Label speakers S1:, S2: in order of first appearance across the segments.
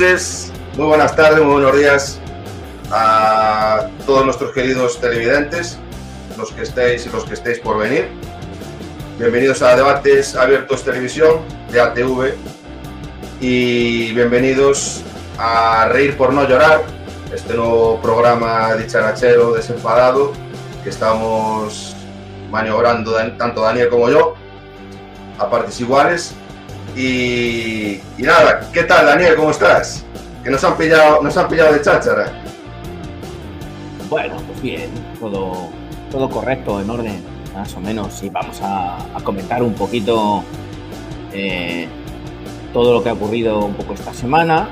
S1: noches, muy buenas tardes, muy buenos días a todos nuestros queridos televidentes, los que estéis y los que estéis por venir. Bienvenidos a Debates Abiertos Televisión de ATV y bienvenidos a Reír por no llorar, este nuevo programa dicharachero desenfadado que estamos maniobrando tanto Daniel como yo a partes iguales. Y, y nada, ¿qué tal Daniel? ¿Cómo estás? Que nos han pillado, nos han pillado de cháchara.
S2: Bueno, pues bien, todo, todo correcto, en orden, más o menos. Y vamos a, a comentar un poquito eh, todo lo que ha ocurrido un poco esta semana.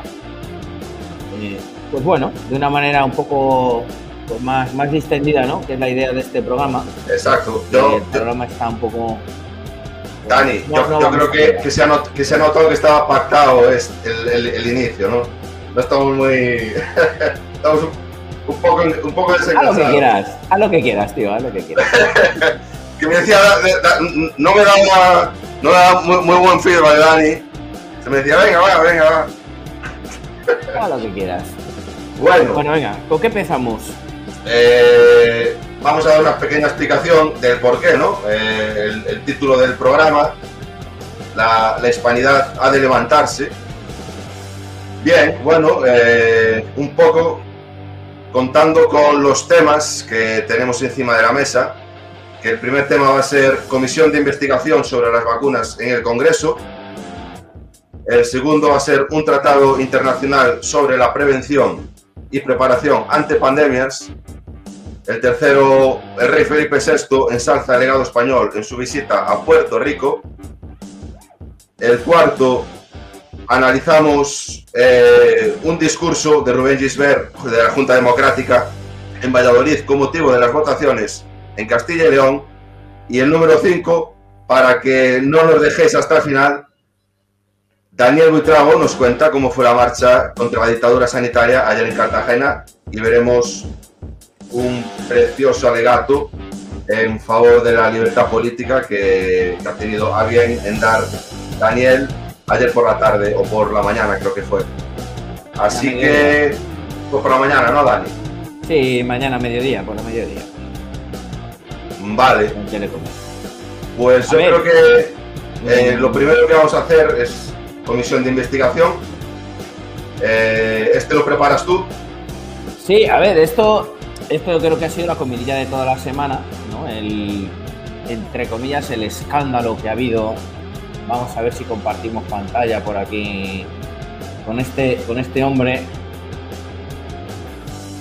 S2: Eh, pues bueno, de una manera un poco pues más, más distendida, ¿no? Que es la idea de este programa.
S1: Exacto. Yo,
S2: el
S1: yo-
S2: programa está un poco.
S1: Dani,
S2: No,
S1: yo,
S2: no
S1: yo
S2: vamos
S1: creo
S2: a
S1: que, que, se ha not- que se que estaba pactado es el, el- el inicio, ¿no? No estamos muy... estamos un, un poco, un poco
S2: Haz lo que quieras, haz lo que quieras, tío, haz lo que quieras.
S1: Que me decía, no me daba, no me daba muy, muy buen feedback, Dani. Se me decía, venga, va, venga, va.
S2: Haz lo que quieras.
S1: Bueno,
S2: Bueno, venga, ¿con qué empezamos?
S1: Eh, vamos a dar una pequeña explicación del por qué, ¿no? Eh, el, el título del programa, la, la hispanidad ha de levantarse. Bien, bueno, eh, un poco contando con los temas que tenemos encima de la mesa, que el primer tema va a ser comisión de investigación sobre las vacunas en el Congreso. El segundo va a ser un tratado internacional sobre la prevención y preparación ante pandemias. El tercero, el rey Felipe VI ensalza el legado español en su visita a Puerto Rico. El cuarto, analizamos eh, un discurso de Rubén Gisbert de la Junta Democrática en Valladolid con motivo de las votaciones en Castilla y León. Y el número cinco, para que no nos dejéis hasta el final, Daniel Buitrago nos cuenta cómo fue la marcha contra la dictadura sanitaria ayer en Cartagena y veremos un precioso alegato en favor de la libertad política que, que ha tenido a bien en dar Daniel ayer por la tarde o por la mañana creo que fue. Así que pues por la mañana, ¿no, Dani?
S2: Sí, mañana mediodía, por la mediodía.
S1: Vale, pues
S2: A
S1: yo
S2: ver.
S1: creo que eh, lo primero que vamos a hacer es comisión de investigación. Eh, este lo preparas tú.
S2: Sí, a ver, esto, esto creo que ha sido la comidilla de toda la semana, ¿no? El, entre comillas, el escándalo que ha habido. Vamos a ver si compartimos pantalla por aquí con este, con este hombre,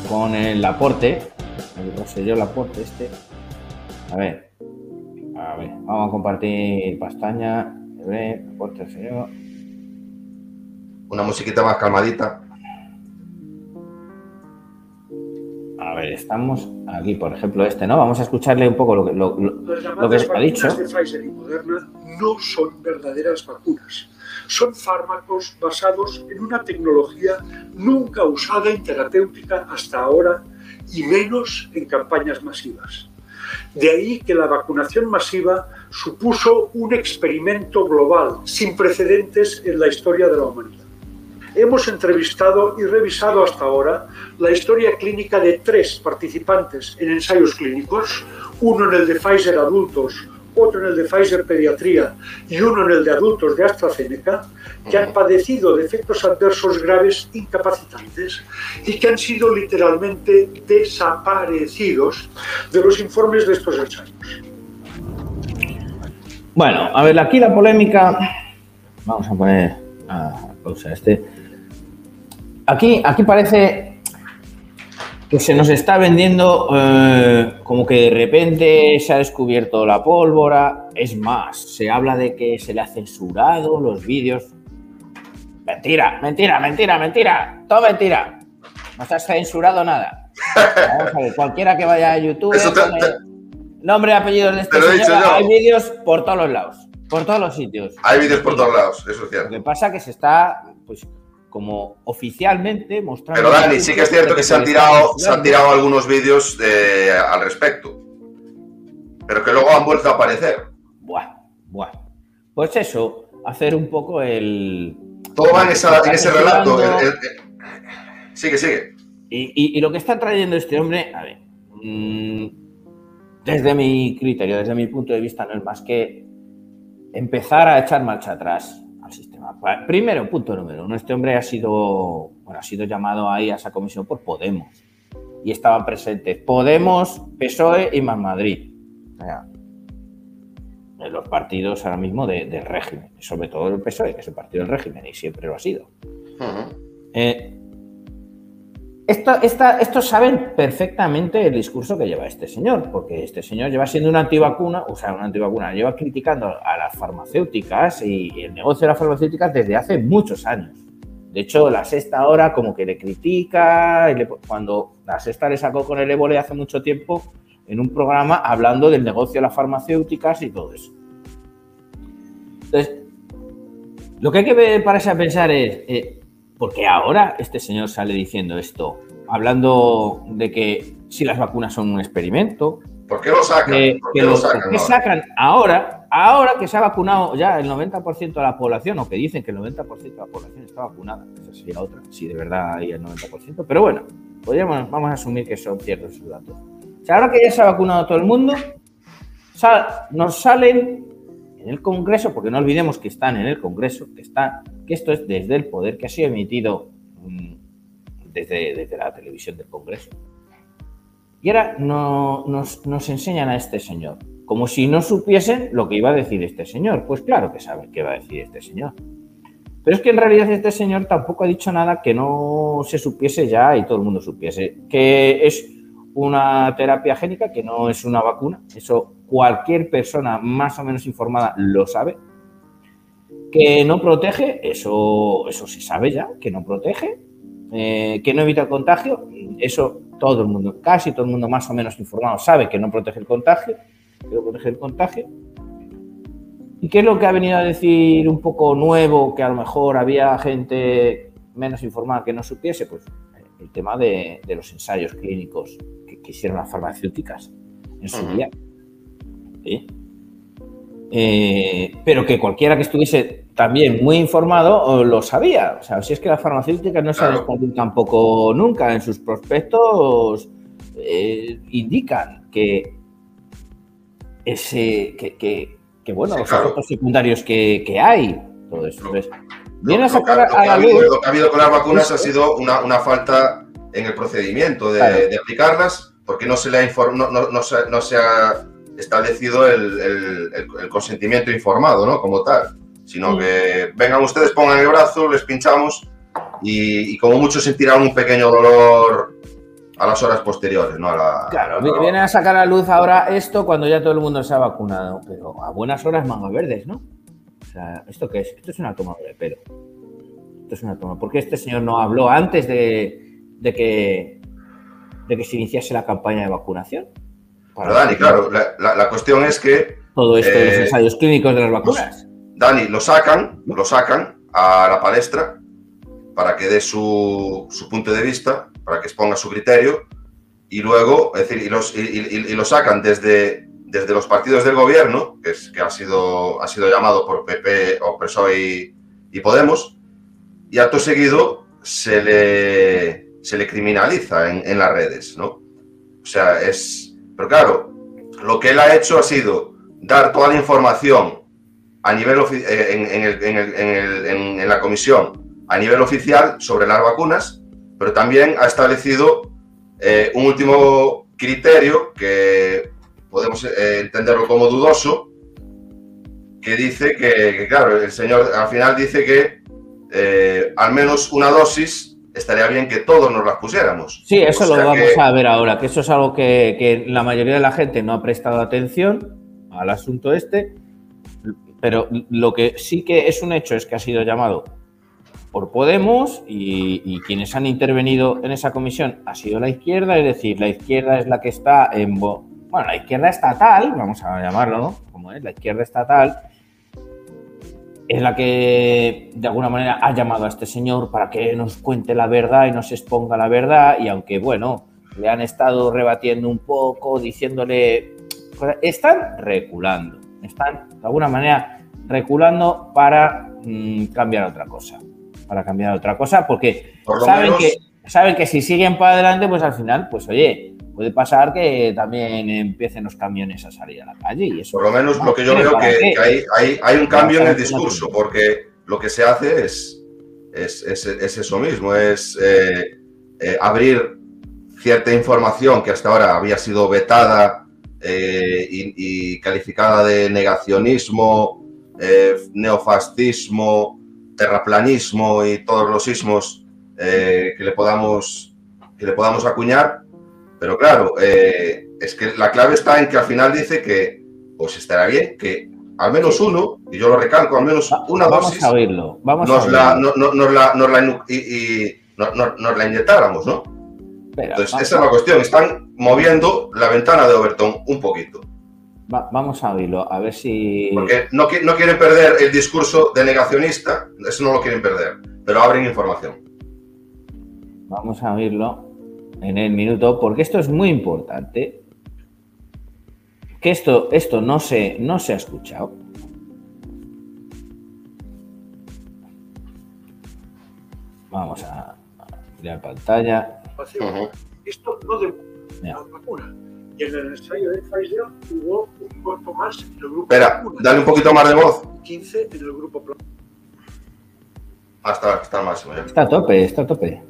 S2: con el Laporte, el Roselló Laporte este. A ver, a ver, vamos a compartir pestaña, Laporte, Rosselló.
S1: Una musiquita más calmadita.
S2: A ver, estamos aquí, por ejemplo, este, ¿no? Vamos a escucharle un poco lo que, lo- lo-
S3: Las
S2: que ha dicho.
S3: vacunas de Pfizer y Moderna no son verdaderas vacunas. Son fármacos basados en una tecnología nunca usada en terapéutica hasta ahora y menos en campañas masivas. De ahí que la vacunación masiva supuso un experimento global sin precedentes en la historia de la humanidad. Hemos entrevistado y revisado hasta ahora la historia clínica de tres participantes en ensayos clínicos, uno en el de Pfizer adultos, otro en el de Pfizer pediatría y uno en el de adultos de AstraZeneca, que han padecido de efectos adversos graves incapacitantes y que han sido literalmente desaparecidos de los informes de estos ensayos.
S2: Bueno, a ver, aquí la polémica. Vamos a poner a pausa este. Aquí, aquí parece que se nos está vendiendo eh, como que de repente se ha descubierto la pólvora. Es más, se habla de que se le ha censurado los vídeos. Mentira, mentira, mentira, mentira. Todo mentira. No se ha censurado nada. Vamos a ver, cualquiera que vaya a YouTube,
S1: te-
S2: pone
S1: te-
S2: nombre y apellido de este
S1: lo
S2: señor, hay vídeos por todos los lados, por todos los sitios.
S1: Hay vídeos por todos lados, eso es
S2: Lo
S1: cierto.
S2: que pasa que se está, pues, como oficialmente mostrando.
S1: Pero Dani, sí que es cierto que se han tirado, se han tirado algunos vídeos de- al respecto. Pero que luego han vuelto a aparecer.
S2: Buah, buah. Pues eso, hacer un poco el.
S1: Todo va en, ese relato.
S2: censurando.
S1: el- el- Sigue, sigue.
S2: Y, y- y lo que está trayendo este hombre, a ver, mm, desde mi criterio, desde mi punto de vista, no es más que empezar a echar marcha atrás Primero, punto número uno, este hombre ha sido, bueno, ha sido llamado ahí a esa comisión por Podemos y estaban presentes Podemos, PSOE y Más Madrid. O sea, de los partidos ahora mismo de- del régimen, sobre todo el PSOE, que es el partido del régimen y siempre lo ha sido. Eh, esto, esta- estos saben perfectamente el discurso que lleva este señor, porque este señor lleva siendo una antivacuna, o sea, una antivacuna, lleva criticando a las farmacéuticas y el negocio de las farmacéuticas desde hace muchos años. De hecho, la sexta ahora como que le critica, cuando la sexta le sacó con el ébola hace mucho tiempo en un programa hablando del negocio de las farmacéuticas y todo eso. Entonces, lo que hay que ver- pararse a pensar es, eh, ¿por qué ahora este señor sale diciendo esto? Hablando de que si las vacunas son un experimento,
S1: ¿Por qué lo sacan?
S2: que,
S1: ¿Por
S2: que
S1: qué lo
S2: lo-
S1: sacan?
S2: ¿por qué
S1: ahora?
S2: sacan ahora, ahora que se ha vacunado ya el 90% de la población, o que dicen que el 90% de la población está vacunada, esa sería otra, si de verdad hay el 90%, pero bueno, podríamos, vamos a asumir que son ciertos esos datos. O sea, ahora que ya se ha vacunado todo el mundo, sal- nos salen en el Congreso, porque no olvidemos que están en el Congreso, que que esto es desde el poder que ha sido emitido mm, desde, desde la televisión del Congreso. Y ahora no, nos, nos enseñan a este señor, como si no supiesen lo que iba a decir este señor. Pues claro que saben qué va a decir este señor. Pero es que en realidad este señor tampoco ha dicho nada que no se supiese ya y todo el mundo supiese. Que es una terapia génica, que no es una vacuna. Eso cualquier persona más o menos informada lo sabe. Que no protege, eso, eso se sabe ya, que no protege. Eh, que no evita el contagio, eso todo el mundo, casi todo el mundo más o menos informado sabe que no protege el contagio, que no protege el contagio. ¿Y qué es lo que ha venido a decir un poco nuevo, que a lo mejor había gente menos informada que no supiese? Pues el tema de, de los ensayos clínicos que, que hicieron las farmacéuticas en su día. ¿Sí? Eh, pero que cualquiera que estuviese también muy informado o lo sabía. O sea, si es que las farmacéuticas no se
S1: Claro.
S2: responden tampoco nunca. En sus prospectos eh, indican que ese que, que- que, bueno,
S1: Sí,
S2: los
S1: claro.
S2: efectos secundarios que, que hay, todo eso. Entonces, viene a
S1: Lo- lo que-
S2: sacar
S1: lo que
S2: a
S1: ha
S2: la
S1: habido-
S2: luz.
S1: Lo que ha habido con las vacunas ha sido una, una falta en el procedimiento de,
S2: Claro.
S1: de aplicarlas, porque no se le ha, inform- no, no- no se, no se ha establecido el, el- el- el consentimiento informado, ¿no? Como tal. Sino que vengan ustedes, pongan el brazo, les pinchamos y, y como mucho sentirán un pequeño dolor a las horas posteriores, ¿no? A la-
S2: Claro,
S1: a la-
S2: viene a sacar a luz ahora esto cuando ya todo el mundo se ha vacunado, pero a buenas horas mangas verdes, ¿no? O sea, ¿esto qué es? Esto es una tomadura de pelo. Esto es una toma. ¿Por qué este señor no habló antes de, de que, de que se iniciase la campaña de vacunación?
S1: Dani, claro, la, la- la cuestión es que
S2: Todo esto de los
S1: Eh,
S2: ensayos clínicos de las vacunas.
S1: Dani lo sacan, lo sacan a la palestra para que dé su, su punto de vista, para que exponga su criterio, y luego, es decir, y, los, y, y- y lo sacan desde, desde los partidos del gobierno, que, es, que ha, sido, ha sido llamado por PP o PSOE y, y Podemos, y acto seguido se le, se le criminaliza en, en las redes, ¿no? O sea, es... Pero claro, lo que él ha hecho ha sido dar toda la información a nivel eh, en, en el- en el- el- en la comisión a nivel oficial sobre las vacunas, pero también ha establecido eh, un último criterio que podemos eh, entenderlo como dudoso, que dice que, que, claro, el señor al final dice que eh, al menos una dosis estaría bien que todos nos las pusiéramos.
S2: Sí, eso
S1: O
S2: lo vamos
S1: que-
S2: a ver ahora, que eso es algo que, que la mayoría de la gente no ha prestado atención al asunto este, pero lo que sí que es un hecho es que ha sido llamado por Podemos y, y, quienes han intervenido en esa comisión ha sido la izquierda, es decir, la izquierda es la que está en... Bueno, la izquierda estatal, vamos a llamarlo, como es, la izquierda estatal, es la que de alguna manera ha llamado a este señor para que nos cuente la verdad y nos exponga la verdad. Y aunque bueno, le han estado rebatiendo un poco, diciéndole, están reculando, están de alguna manera reculando para mmm, cambiar otra cosa, para cambiar otra cosa, porque saben, menos... que, saben que si siguen para adelante, pues al final, pues oye, puede pasar que también empiecen los camiones a salir a la calle. Y eso,
S1: Por lo menos lo que yo veo que, que hay, hay, hay, un cambio en el discurso, porque lo que se hace es, es, es, es eso mismo, es eh, eh, abrir cierta información que hasta ahora había sido vetada eh, y, y, calificada de negacionismo, neofascismo, terraplanismo y todos los ismos que, le podamos, que le podamos acuñar pero claro, eh, es que la clave está en que al final dice que pues estará bien que al menos uno, y yo lo recalco, al menos una
S2: vamos
S1: dosis,
S2: a oírlo, vamos
S1: nos,
S2: a
S1: la, no, no, nos, la, nos, la, y, y, no, nos la inyectáramos, ¿no? Entonces, vamos, esa es la cuestión. Están moviendo la ventana de Overton un poquito.
S2: Va, vamos a oírlo, a ver si.
S1: Porque no, no quieren perder el discurso de negacionista, eso no lo quieren perder, pero abren información.
S2: Vamos a oírlo en el minuto, porque esto es muy importante. Que esto, esto no, se, no se ha escuchado. Vamos a mirar pantalla.
S3: Uh -huh. Esto no de la vacuna. Y en el ensayo de Pfizer hubo un cuarto más en el grupo.
S1: Espera, dale un poquito más de voz.
S3: 15 en el grupo.
S1: Hasta, hasta el máximo. Ya.
S2: Está a tope, está a tope.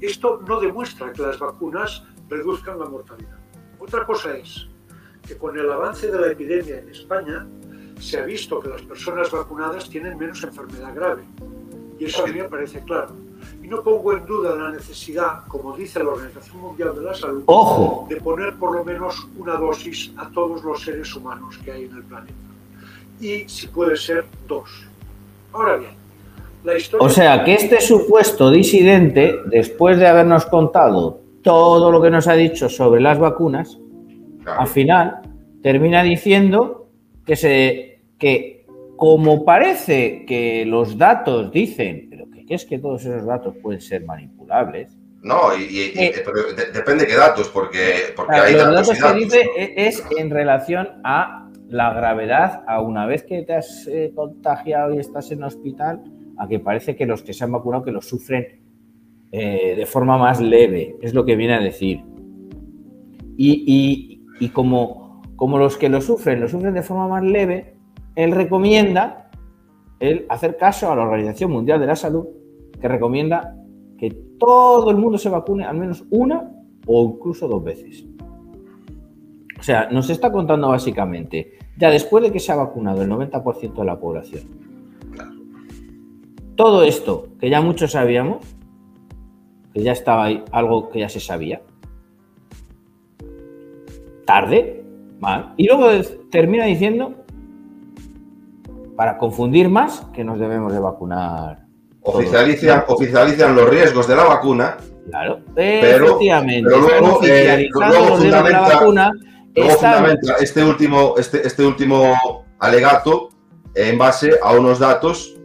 S3: Esto no demuestra que las vacunas reduzcan la mortalidad. Otra cosa es que con el avance de la epidemia en España se ha visto que las personas vacunadas tienen menos enfermedad grave. Y eso a mí me parece claro. Y no pongo en duda la necesidad, como dice la Organización Mundial de la Salud,
S2: ¡Ojo!
S3: de poner por lo menos una dosis a todos los seres humanos que hay en el planeta. Y si puede ser dos. Ahora bien,
S2: o sea, que este supuesto disidente, después de habernos contado todo lo que nos ha dicho sobre las vacunas, claro. al final termina diciendo que se que como parece que los datos dicen, pero que, es que todos esos datos pueden ser manipulables.
S1: No, y, y, eh, y pero de, depende de qué datos, porque, porque
S2: claro,
S1: hay
S2: los
S1: datos,
S2: datos,
S1: y datos
S2: que dice es en relación a la gravedad, a una vez que te has eh, contagiado y estás en hospital, a que parece que los que se han vacunado que lo sufren eh, de forma más leve, es lo que viene a decir. Y, y, y como, como, los que lo sufren lo sufren de forma más leve, él recomienda el hacer caso a la Organización Mundial de la Salud, que recomienda que todo el mundo se vacune al menos una o incluso dos veces. O sea, nos está contando básicamente, ya después de que se ha vacunado el 90% de la población, todo esto que ya muchos sabíamos, que ya estaba ahí, algo que ya se sabía, tarde, mal, y luego termina diciendo, para confundir más, que nos debemos de vacunar.
S1: Oficializan, oficializan los riesgos de la vacuna.
S2: Claro, pero, efectivamente.
S1: Pero luego, eh, luego fundamenta, la vacuna, luego fundamenta este último, este, este último alegato en base a unos datos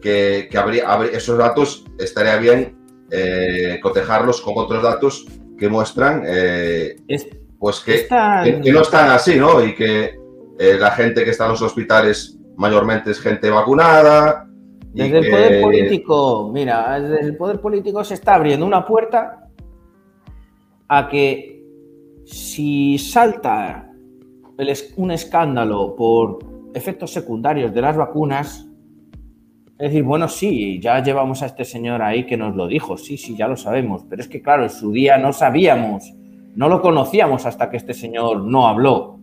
S1: que, que habría, habría, esos datos estaría bien eh, cotejarlos con otros datos que muestran eh,
S2: es,
S1: pues que, que, que, no están así, ¿no? Y que eh, la gente que está en los hospitales mayormente es gente vacunada.
S2: Desde el poder político, mira, desde el poder político se está abriendo una puerta a que si salta el, un escándalo por efectos secundarios de las vacunas, es decir, bueno, sí, ya llevamos a este señor ahí que nos lo dijo, sí, sí, ya lo sabemos, pero es que claro, en su día no sabíamos, no lo conocíamos hasta que este señor no habló.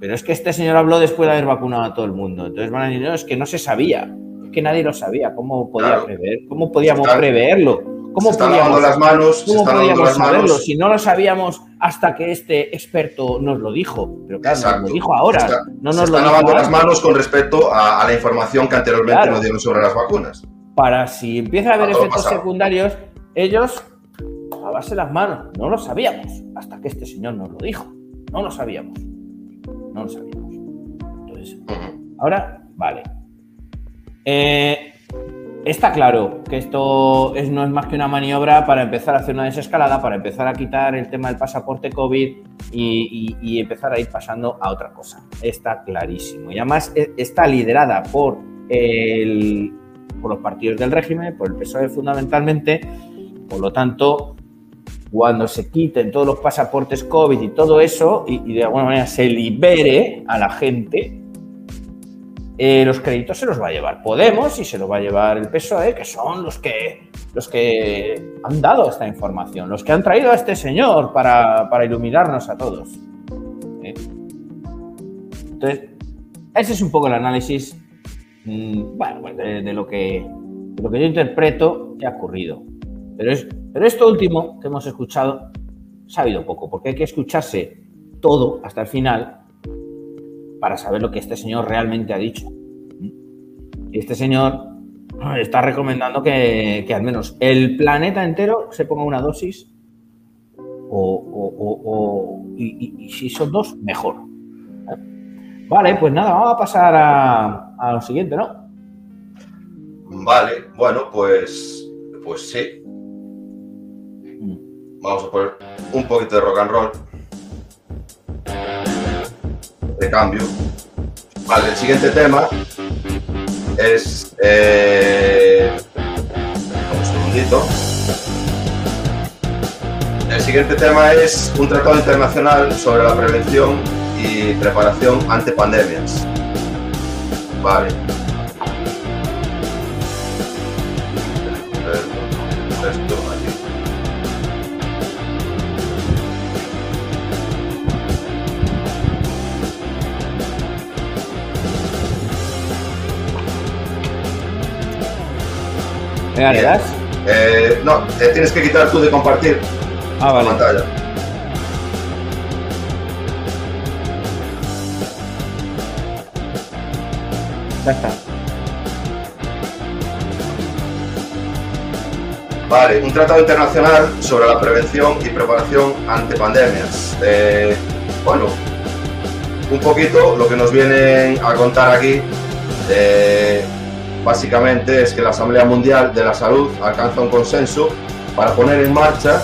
S2: Pero es que este señor habló después de haber vacunado a todo el mundo. Entonces van a decir, no, es que no se sabía, es que nadie lo sabía, ¿cómo podía claro. prever? ¿Cómo podíamos preverlo? ¿Cómo ¿Cómo
S1: se están lavando las manos, se
S2: ¿Cómo
S1: están lavando
S2: podíamos
S1: las
S2: saberlo
S1: manos.
S2: si no lo sabíamos hasta que este experto nos lo dijo? Pero claro, nos
S1: Exacto.
S2: lo dijo ahora,
S1: Se está-
S2: no
S1: se
S2: nos lo
S1: están lavando las manos con respecto a, a la información que anteriormente
S2: Claro.
S1: nos dieron sobre las vacunas.
S2: Para si empieza a haber
S1: A
S2: efectos secundarios, ellos lavarse las manos. No lo sabíamos hasta que este señor nos lo dijo. No lo sabíamos. No lo sabíamos. Entonces. Ahora, vale. Eh, está claro que esto es, no es más que una maniobra para empezar a hacer una desescalada, para empezar a quitar el tema del pasaporte COVID y, empezar a ir pasando a otra cosa. Está clarísimo. Y además eh, está liderada por los partidos del régimen, por el PSOE fundamentalmente. Por lo tanto, cuando se quiten todos los pasaportes COVID y todo eso, y, y de alguna manera se libere a la gente, eh, los créditos se los va a llevar Podemos y se los va a llevar el PSOE, que son los que, los que han dado esta información, los que han traído a este señor para, para iluminarnos a todos. ¿eh? Entonces, ese es un poco el análisis mm, pues de, lo que, lo que yo interpreto que ha ocurrido. Pero, es, pero esto último que hemos escuchado habido poco, porque hay que escucharse todo hasta el final para saber lo que este señor realmente ha dicho. Y este señor está recomendando que, que al menos el planeta entero se ponga una dosis o, o- o- y, y- y si son dos, mejor. Vale, pues nada, vamos a pasar a, a lo siguiente, ¿no?
S1: Vale, bueno, pues, pues sí. Vamos a poner un poquito de rock and roll. De cambio. Vale, el siguiente tema es. eh, un segundito. El siguiente tema es un tratado internacional sobre la prevención y preparación ante pandemias. Vale.
S2: Venga, ¿le
S1: Bien.
S2: das?
S1: Eh, no, te tienes que quitar tú de compartir
S2: Ah,
S1: la pantalla.
S2: Ya está.
S1: Vale, un tratado internacional sobre la prevención y preparación ante pandemias. Eh, bueno, un poquito lo que nos vienen a contar aquí, eh, básicamente es que la Asamblea Mundial de la Salud alcanza un consenso para poner en marcha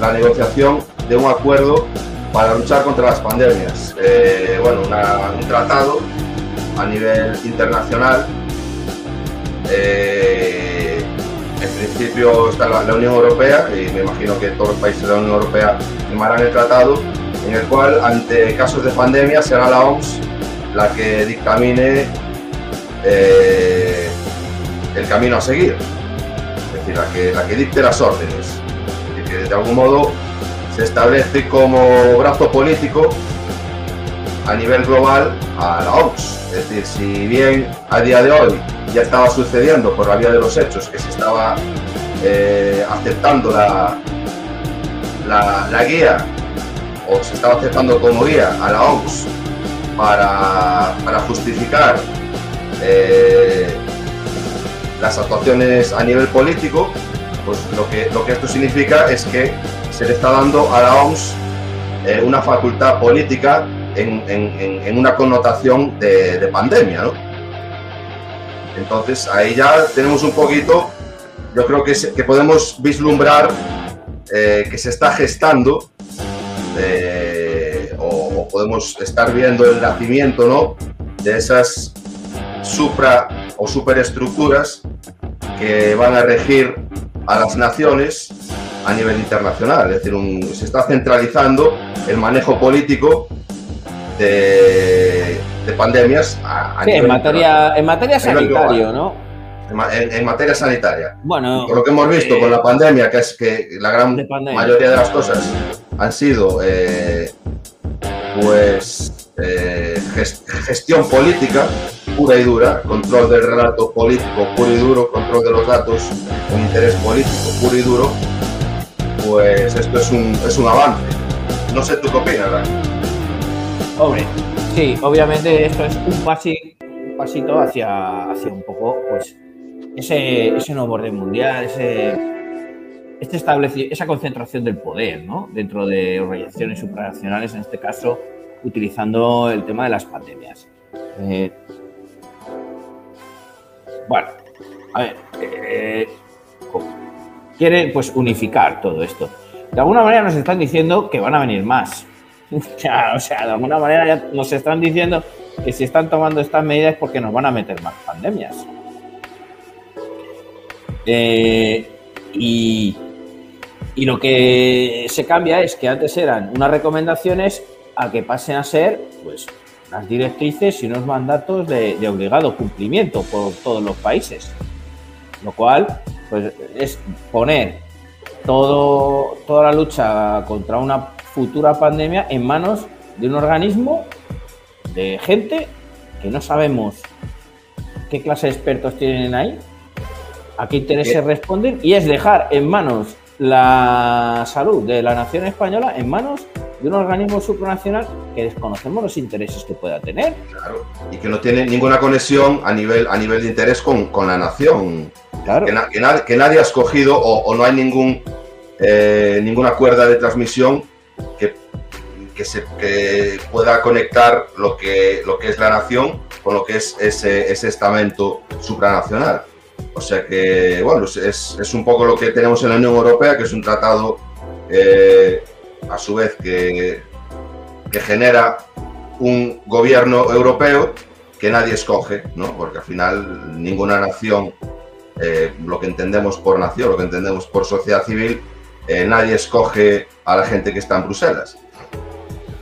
S1: la negociación de un acuerdo para luchar contra las pandemias. Eh, bueno, un tratado a nivel internacional. eh, en principio está la, la Unión Europea y me imagino que todos los países de la Unión Europea firmarán el tratado en el cual ante casos de pandemia será la OMS la que dictamine eh, el camino a seguir, es decir, la que, dicte las órdenes, y que de algún modo se establece como brazo político a nivel global a la OMS. Es decir, si bien a día de hoy ya estaba sucediendo por la vía de los hechos que se estaba eh, aceptando la, la, la guía o se estaba aceptando como guía a la OMS para, para justificar eh, las actuaciones a nivel político, pues lo que, lo que esto significa es que se le está dando a la OMS eh, una facultad política en, en- en- una connotación de, de pandemia, ¿no? Entonces ahí ya tenemos un poquito, yo creo que, que podemos vislumbrar eh, que se está gestando eh, o, o podemos estar viendo el nacimiento, ¿no? De esas supra o superestructuras que van a regir a las naciones a nivel internacional. Es decir, un- se está centralizando el manejo político de, de pandemias a, a
S2: Sí, en
S1: nivel
S2: materia, en materia
S1: A nivel
S2: sanitario, ¿no?
S1: en ma- en- en materia sanitaria.
S2: Bueno,
S1: Por lo que hemos visto
S2: eh,
S1: con la pandemia, que es que la gran
S2: de
S1: mayoría de las cosas han sido eh, pues eh, ges- gestión política pura y dura, control del relato político puro y duro, control de los datos con interés político puro y duro, pues esto es un, es un avance. No sé tú qué opinas, Dani.
S2: Hombre, sí, obviamente esto es un, un pasito hacia, hacia un poco, pues, ese, ese nuevo orden mundial, ese, este esa concentración del poder, ¿no? Dentro de organizaciones supranacionales, en este caso, utilizando el tema de las pandemias. Eh, bueno, a ver, eh, quieren pues unificar todo esto. De alguna manera nos están diciendo que van a venir más. o sea, de alguna manera ya nos están diciendo que si están tomando estas medidas es porque nos van a meter más pandemias. Eh, y, y lo que se cambia es que antes eran unas recomendaciones a que pasen a ser pues unas directrices y unos mandatos de, obligado cumplimiento por todos los países. Lo cual pues, es poner todo, toda la lucha contra una futura pandemia en manos de un organismo de gente que no sabemos qué clase de expertos tienen ahí, a qué intereses responden, y es dejar en manos la salud de la nación española en manos de un organismo supranacional que desconocemos los intereses que pueda tener.
S1: Claro, y que no tiene ninguna conexión a nivel, a nivel de interés con, con la nación. Claro. Que, que, nadie ha escogido o, no hay ningún, eh, ninguna cuerda de transmisión que, que, se, que pueda conectar lo que, lo que es la nación con lo que es ese, ese estamento supranacional. O sea que, bueno, es, es, un poco lo que tenemos en la Unión Europea, que es un tratado eh, a su vez que, que genera un gobierno europeo que nadie escoge, ¿no? Porque al final ninguna nación, eh, lo que entendemos por nación, lo que entendemos por sociedad civil, eh, nadie escoge a la gente que está en Bruselas.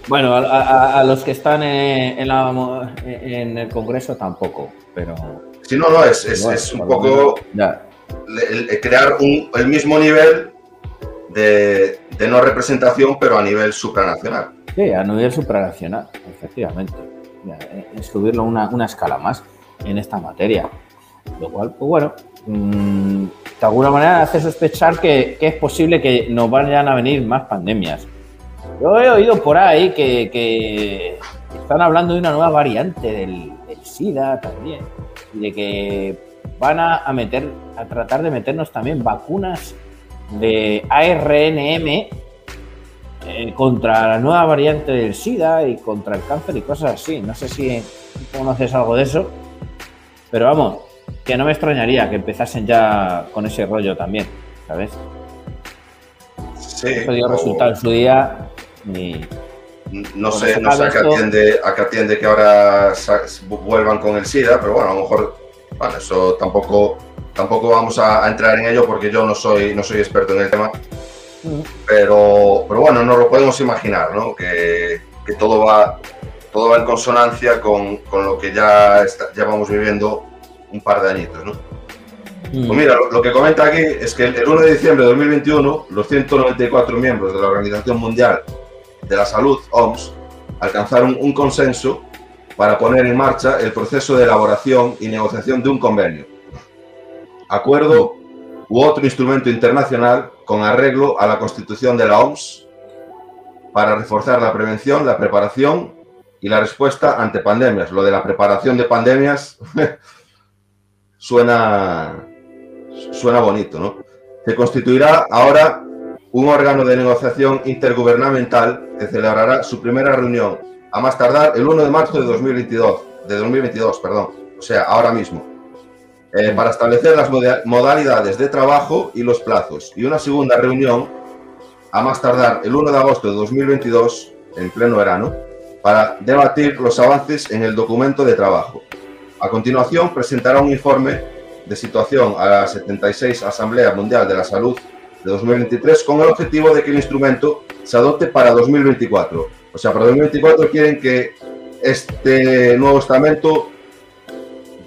S2: Bueno, a, los que están en, en, el Congreso tampoco, pero...
S1: Sí, no, no, es, es, un poco crear el mismo nivel de, no representación, pero a nivel supranacional.
S2: Sí, a nivel supranacional, efectivamente. Es subirlo una, una escala más en esta materia. Lo cual, pues bueno, mm, de alguna manera hace sospechar que, es posible que nos vayan a venir más pandemias. Yo he oído por ahí que, están hablando de una nueva variante del, SIDA también, y de que van a, meter, a tratar de meternos también vacunas de ARNM eh, contra la nueva variante del SIDA y contra el cáncer y cosas así. No sé si conoces algo de eso, pero vamos, que no me extrañaría que empezasen ya con ese rollo también, ¿sabes?
S1: Sí.
S2: Eso dio resultado en su día y...
S1: No sé, no sé a qué, atiende, a qué atiende que ahora vuelvan con el SIDA, pero bueno, a lo mejor, bueno, eso tampoco Tampoco vamos a, entrar en ello porque yo no soy, no soy experto en el tema. Pero, pero bueno, nos lo podemos imaginar, ¿no? Que, que todo, va, todo va en consonancia con, con lo que ya, ya vamos viviendo un par de añitos, ¿no? Mm. Pues mira, lo, que comenta aquí es que el 1 de diciembre de 2021, los 194 miembros de la Organización Mundial de la Salud, OMS, alcanzaron un consenso para poner en marcha el proceso de elaboración y negociación de un convenio acuerdo u otro instrumento internacional con arreglo a la Constitución de la OMS para reforzar la prevención, la preparación y la respuesta ante pandemias. Lo de la preparación de pandemias suena, suena bonito, ¿no? Se constituirá ahora un órgano de negociación intergubernamental que celebrará su primera reunión a más tardar el 1 de marzo de 2022, de 2022, perdón, o sea, ahora mismo eh, para establecer las modalidades de trabajo y los plazos. Y una segunda reunión, a más tardar el 1 de agosto de 2022, en pleno verano, para debatir los avances en el documento de trabajo. A continuación, presentará un informe de situación a la 76 Asamblea Mundial de la Salud de 2023 con el objetivo de que el instrumento se adopte para 2024. O sea, para 2024 quieren que este nuevo estamento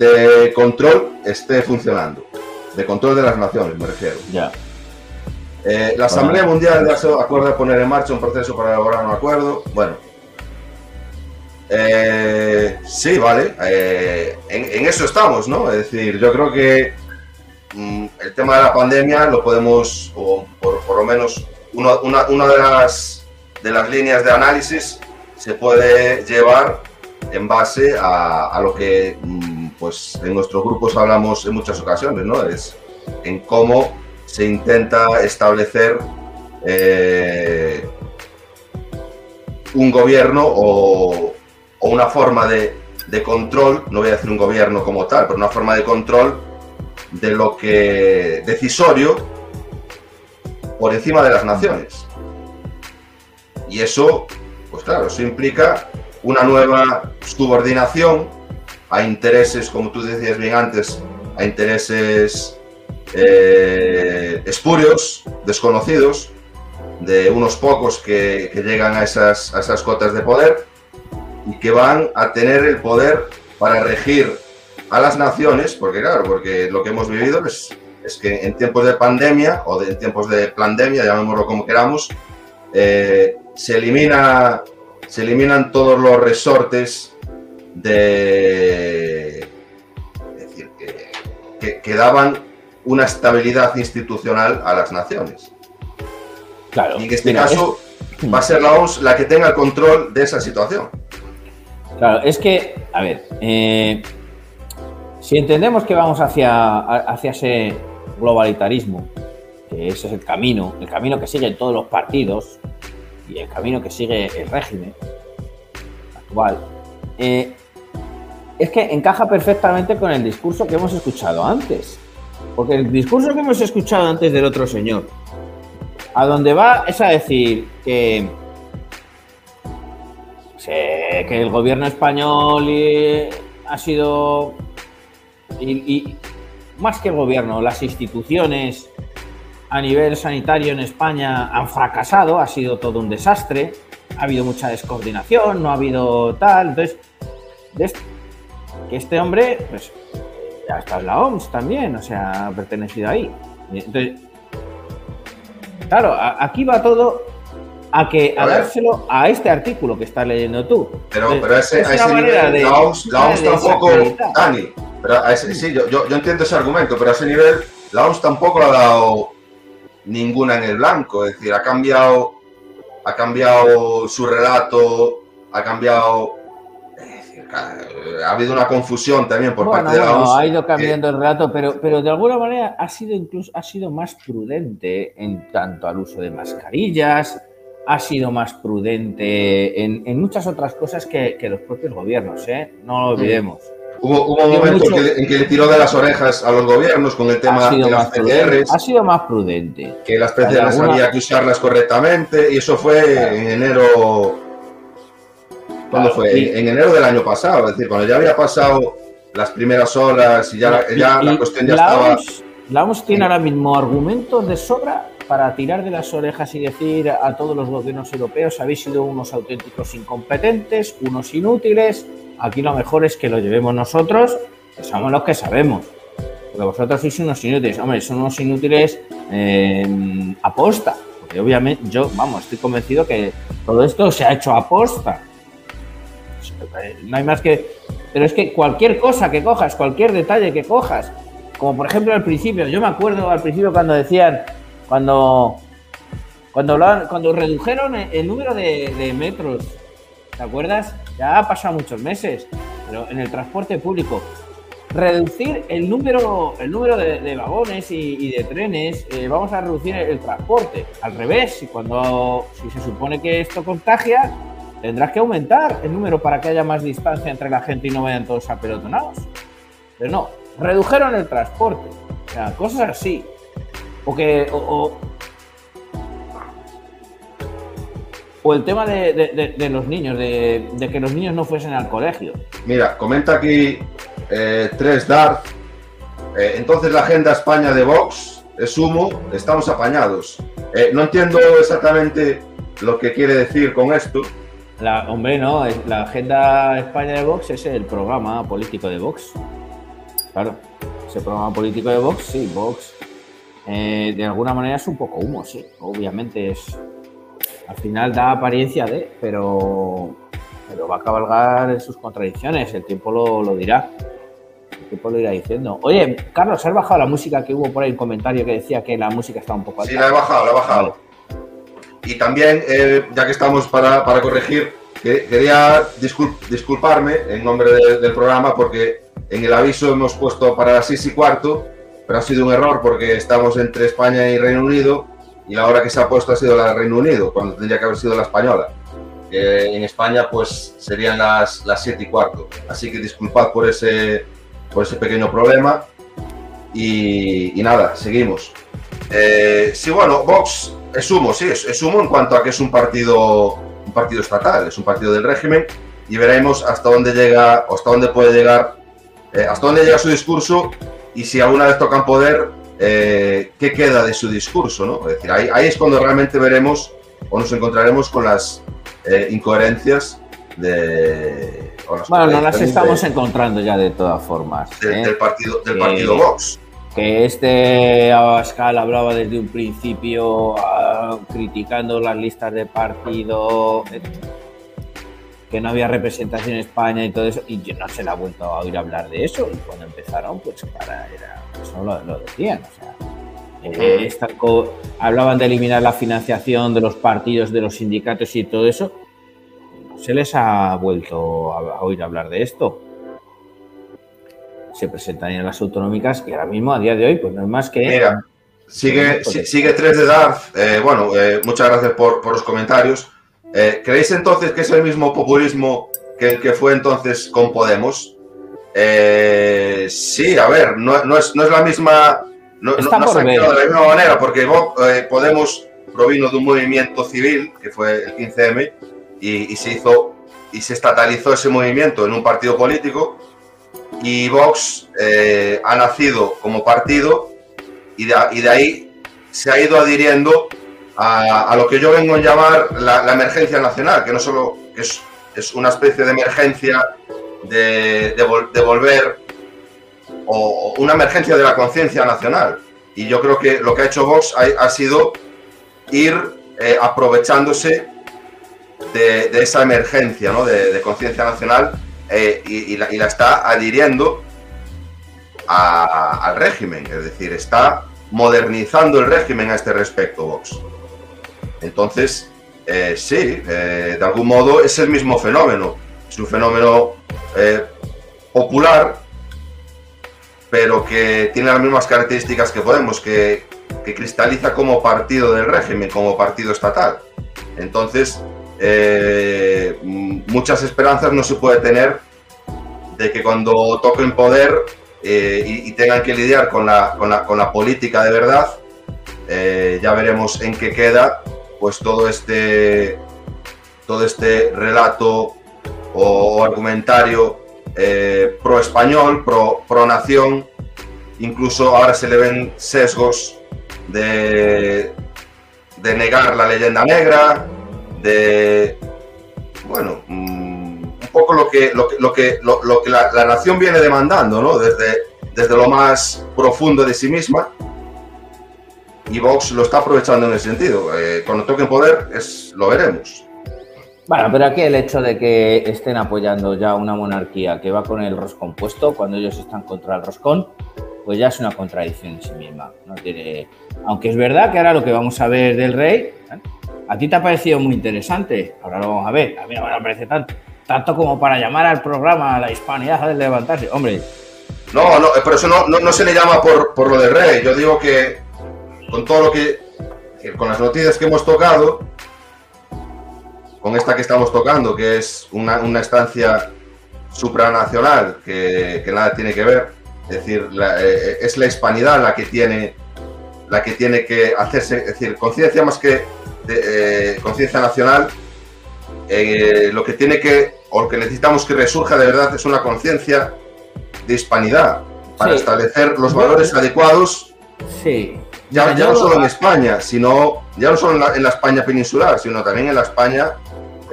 S1: de control esté funcionando. De control de las naciones, me refiero.
S2: Ya.
S1: Eh, la Asamblea Mundial ya se acuerda poner en marcha un proceso para elaborar un acuerdo. Bueno, Eh, sí, vale. Eh, en, eso estamos, ¿no? Es decir, yo creo que mm, el tema de la pandemia lo podemos, o por, lo menos una, de, las, de las líneas de análisis se puede llevar en base a, lo que mm, pues en nuestros grupos hablamos en muchas ocasiones, ¿no? Es en cómo se intenta establecer eh, un gobierno o, o una forma de, control, no voy a decir un gobierno como tal, pero una forma de control de lo que decisorio por encima de las naciones. Y eso, pues claro, eso implica una nueva subordinación a intereses, como tú decías bien antes, a intereses eh, espurios, desconocidos, de unos pocos que, llegan a esas, esas cotas de poder y que van a tener el poder para regir a las naciones, porque claro, porque lo que hemos vivido es, es que en tiempos de pandemia o en tiempos de pandemia, llamémoslo como queramos, eh, se, elimina, se eliminan todos los resortes de... Es decir, que, que, daban una estabilidad institucional a las naciones. Claro. Y en este caso va a ser la OMS la que tenga el control de esa situación.
S2: Claro, es que, a ver, eh, si entendemos que vamos hacia, hacia ese globalitarismo, que ese es el camino, el camino que siguen todos los partidos y el camino que sigue el régimen actual, eh, es que encaja perfectamente con el discurso que hemos escuchado antes. Porque el discurso que hemos escuchado antes del otro señor, a donde va es a decir que que el gobierno español ha sido, y, más que el gobierno, las instituciones a nivel sanitario en España han fracasado, ha sido todo un desastre, ha habido mucha descoordinación, no ha habido tal, entonces, este hombre, pues, ya está en la OMS también, o sea, ha pertenecido ahí. Entonces, claro, aquí va todo a que a, dárselo a este artículo que estás leyendo tú.
S1: Pero, pero ese, a ese nivel, de, la OMS, tampoco, Dani, pero a ese, sí, yo, yo, entiendo ese argumento, pero a ese nivel la OMS tampoco ha dado ninguna en el blanco, es decir, ha cambiado, ha cambiado su relato, ha cambiado ha habido una confusión también por parte de la OMS.
S2: Ha ido cambiando el relato, pero, pero de alguna manera ha sido incluso ha sido más prudente en tanto al uso de mascarillas, ha sido más prudente en, muchas otras cosas que, los propios gobiernos, ¿eh? no lo olvidemos.
S1: Hubo, un momento en que le tiró de las orejas a los gobiernos con el tema de las PCRs.
S2: Ha sido más prudente.
S1: Que las PCRs había que usarlas correctamente y eso fue en enero. ¿Cuándo fue? En, enero del año pasado, es decir, cuando ya había pasado las primeras horas y ya, la, cuestión ya estaba.
S2: la OMS tiene ahora mismo argumentos de sobra para tirar de las orejas y decir a todos los gobiernos europeos habéis sido unos auténticos incompetentes, unos inútiles, aquí lo mejor es que lo llevemos nosotros, que somos los que sabemos. Porque vosotros sois unos inútiles, hombre, son unos inútiles eh, aposta. Porque obviamente yo, vamos, estoy convencido que todo esto se ha hecho aposta. No hay más que... Pero es que cualquier cosa que cojas, cualquier detalle que cojas, como por ejemplo al principio, yo me acuerdo al principio cuando decían, cuando, cuando, cuando redujeron el número de, metros, ¿te acuerdas? Ya ha pasado muchos meses, pero en el transporte público. Reducir el número, el número de, vagones y, de trenes, eh, vamos a reducir el, transporte. Al revés, cuando si se supone que esto contagia, tendrás que aumentar el número para que haya más distancia entre la gente y no vayan todos apelotonados. Pero no, redujeron el transporte. O sea, cosas así. O que. O, el tema de, los niños, de, que los niños no fuesen al colegio.
S1: Mira, comenta aquí eh, tres Darth. Eh, entonces la agenda España de Vox es humo, estamos apañados. Eh, no entiendo exactamente lo que quiere decir con esto.
S2: La, hombre, no, la agenda España de Vox es el programa político de Vox. Claro, ese programa político de Vox, sí, Vox eh, de alguna manera es un poco humo, sí. Obviamente es. Al final da apariencia de, pero. pero va a cabalgar en sus contradicciones, el tiempo lo, lo dirá. El tiempo lo irá diciendo. Oye, Carlos, ¿has bajado la música que hubo por ahí un comentario que decía que la música estaba un poco alta?
S1: Sí, la he bajado, la he bajado. Y también, eh, ya que estamos para, para corregir, que- quería discul- disculparme en nombre de- del programa porque en el aviso hemos puesto para las 6 y cuarto, pero ha sido un error porque estamos entre España y Reino Unido y la hora que se ha puesto ha sido la de Reino Unido, cuando tendría que haber sido la española. Que en España pues serían las, las 7 y cuarto. Así que disculpad por ese, por ese pequeño problema. Y, y nada, seguimos. Eh, sí, bueno, Vox es humo, sí, es, es humo en cuanto a que es un partido, un partido estatal, es un partido del régimen y veremos hasta dónde llega, o hasta dónde puede llegar, eh, hasta dónde llega su discurso y si alguna vez tocan poder, eh, qué queda de su discurso, ¿no? Es decir, ahí, ahí es cuando realmente veremos o nos encontraremos con las eh, incoherencias de... las
S2: Bueno, nos las estamos
S1: de-
S2: encontrando ya de todas formas.
S1: del,
S2: ¿eh?
S1: del partido, del
S2: Eh,
S1: partido Vox.
S2: Que este Abascal hablaba desde un principio ah, criticando las listas de partido, eh, que no había representación en España y todo eso, y yo no se le ha vuelto a oír hablar de eso, y cuando empezaron, pues para, era, eso lo, lo decían, o sea, eh, esta co- hablaban de eliminar la financiación de los partidos, de los sindicatos y todo eso, no se les ha vuelto a, a oír hablar de esto se presentarían las autonómicas que ahora mismo, a día de hoy, pues no es más que...
S1: Mira, sigue, si- sigue 3 de Darth. Eh, bueno, eh, muchas gracias por, por los comentarios. Eh, ¿Creéis entonces que es el mismo populismo que el que fue entonces con Podemos? Eh, sí, a ver, no, no es, no es la misma. No, no-
S2: Está
S1: no se
S2: por
S1: ha de la misma manera, porque eh, Podemos provino de un movimiento civil, que fue el 15M, y, y se hizo y se estatalizó ese movimiento en un partido político. Y Vox eh, ha nacido como partido y de, ahí se ha ido adhiriendo a, lo que yo vengo a llamar la, emergencia nacional, que no solo es, es una especie de emergencia de, de vol- de volver o, una emergencia de la conciencia nacional. Y yo creo que lo que ha hecho Vox ha, sido ir eh, aprovechándose de, de esa emergencia ¿no? de, de conciencia nacional eh, y, la, está adhiriendo al régimen, es decir, está modernizando el régimen a este respecto, Vox. Entonces, eh, sí, eh, de algún modo es el mismo fenómeno, es un fenómeno popular, pero que tiene las mismas características que Podemos, que cristaliza como partido del régimen, como partido estatal. Entonces, eh, m- muchas esperanzas no se puede tener de que cuando toquen poder eh, y, tengan que lidiar con la, con la, con la política de verdad, eh, ya veremos en qué queda pues todo este, todo este relato o, argumentario pro español, pro, pro nación, incluso ahora se le ven sesgos de, de negar la leyenda negra, de bueno, mm, un poco lo que, lo que, lo que, la, nación viene demandando, ¿no? Desde, desde lo más profundo de sí misma. Y Vox lo está aprovechando en ese sentido. Eh, cuando toquen poder, es, lo veremos.
S2: Bueno, pero aquí el hecho de que estén apoyando ya una monarquía que va con el roscón puesto, cuando ellos están contra el roscón, pues ya es una contradicción en sí misma. Aunque es verdad que ahora lo que vamos a ver del rey. A ti te ha parecido muy interesante, ahora lo vamos a ver, a mí no me parece tanto, tanto como para llamar al programa a la hispanidad de levantarse. Hombre,
S1: No, no, eh, pero eso no, no, no se le llama por, por lo del rey. Yo digo que con todo lo que, con las noticias que hemos tocado, con esta que estamos tocando, que es una, una estancia supranacional que, que nada tiene que ver, es decir, la- eh, es la hispanidad la que tiene la que tiene que hacerse, es decir, conciencia más que de, eh, conciencia nacional, eh, lo que tiene que, o lo que necesitamos que resurja de verdad es una conciencia de hispanidad para
S2: Sí.
S1: establecer los valores adecuados,
S2: sí.
S1: ya,
S2: Mira,
S1: ya no solo en España, sino ya no solo en la, en la España peninsular, sino también en la España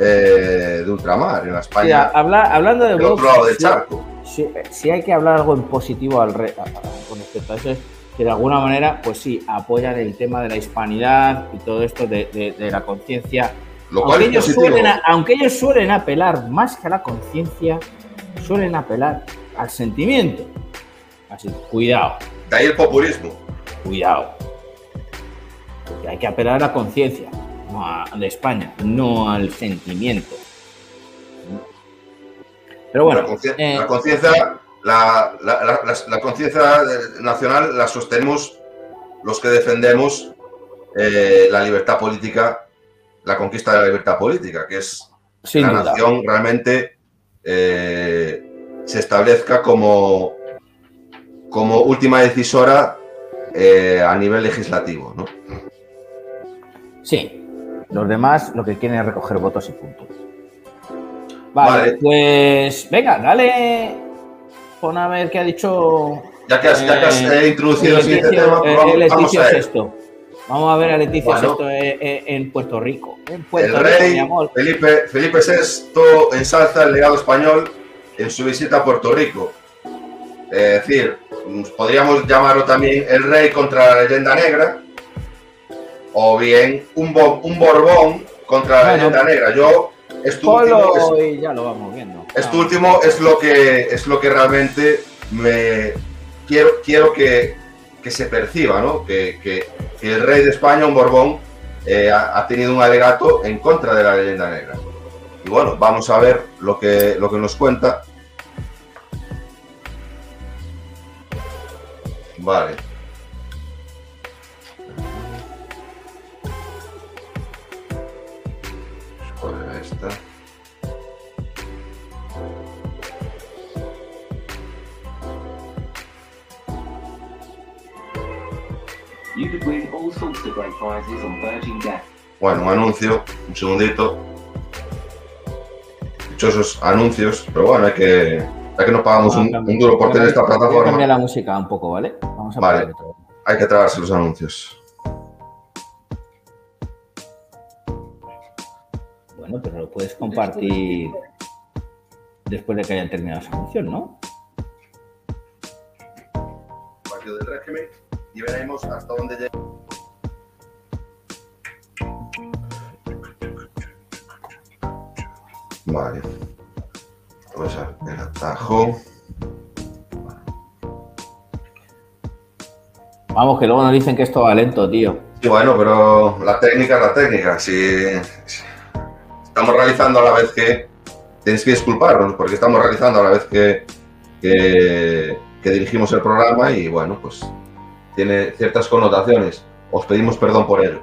S1: eh, de ultramar, en la España
S2: habla- hablando de
S1: del otro lado del charco.
S2: si, si hay que hablar algo en positivo al re- a- a- con respecto a eso, es que de alguna manera, pues sí, apoyan el tema de la hispanidad y todo esto de, de- de la conciencia aunque, ellos suelen, aunque ellos suelen apelar más que a la conciencia, suelen apelar al sentimiento. Así, cuidado,
S1: De ahí el populismo.
S2: cuidado. Porque hay que apelar a la conciencia no a- de España, no al sentimiento. Pero bueno, eh,
S1: la conciencia la, la- la- la- la conciencia nacional la sostenemos los que defendemos eh, la libertad política, la conquista de la libertad política, que es
S2: sin
S1: la
S2: duda.
S1: nación realmente eh, se establezca como, como última decisora eh, a nivel legislativo. ¿no?
S2: Sí, los demás lo que quieren es recoger votos y puntos. Vale,
S1: Vale.
S2: pues venga, dale. Pon a ver qué ha dicho.
S1: Ya que has, ya que has,
S2: eh,
S1: introducido el siguiente
S2: Leticia-
S1: tema, pues
S2: eh,
S1: vamos, vamos a él.
S2: Sexto. Vamos a ver a Leticia
S1: Bueno.
S2: Sexto eh, eh, en Puerto Rico. En Puerto
S1: El
S2: Rico,
S1: rey
S2: mi amor.
S1: Felipe, Felipe VI ensalza el legado español en su visita a Puerto Rico. Es decir, mm, podríamos llamarlo también el rey contra la leyenda negra o bien un, bo- un Borbón contra la
S2: Bueno.
S1: leyenda negra. Yo, esto último,
S2: Polo
S1: es,
S2: y ya lo vamos viendo.
S1: esto último es lo que es lo que realmente me quiero, quiero que, que se perciba, ¿no? Que, que- que el rey de España, un Borbón, eh, ha, ha tenido un alegato en contra de la leyenda negra. Y bueno, vamos a ver lo que, lo que nos cuenta. Vale.
S4: You could win all sorts of great prizes on Virgin Gas.
S1: Bueno, un anuncio, un segundito. Dichosos anuncios, pero bueno, hay que, hay que nos pagamos un, un duro por tener esta
S2: Voy a cambiar
S1: plataforma.
S2: la música un poco, ¿vale? Vamos a
S1: Vale.
S2: otro.
S1: Hay que tragarse los anuncios.
S2: Bueno, pero lo puedes compartir después de que hayan terminado esa función, ¿no?
S1: Partido del régimen y veremos hasta dónde llega. Vale. Pues el atajo.
S2: Vamos, que luego nos dicen que esto va lento, tío.
S1: Y bueno, pero la técnica es la técnica. Si, si estamos realizando a la vez que. Tenéis que disculparnos, porque estamos realizando a la vez que, que, que dirigimos el programa y bueno, pues tiene ciertas connotaciones. Os pedimos perdón por ello.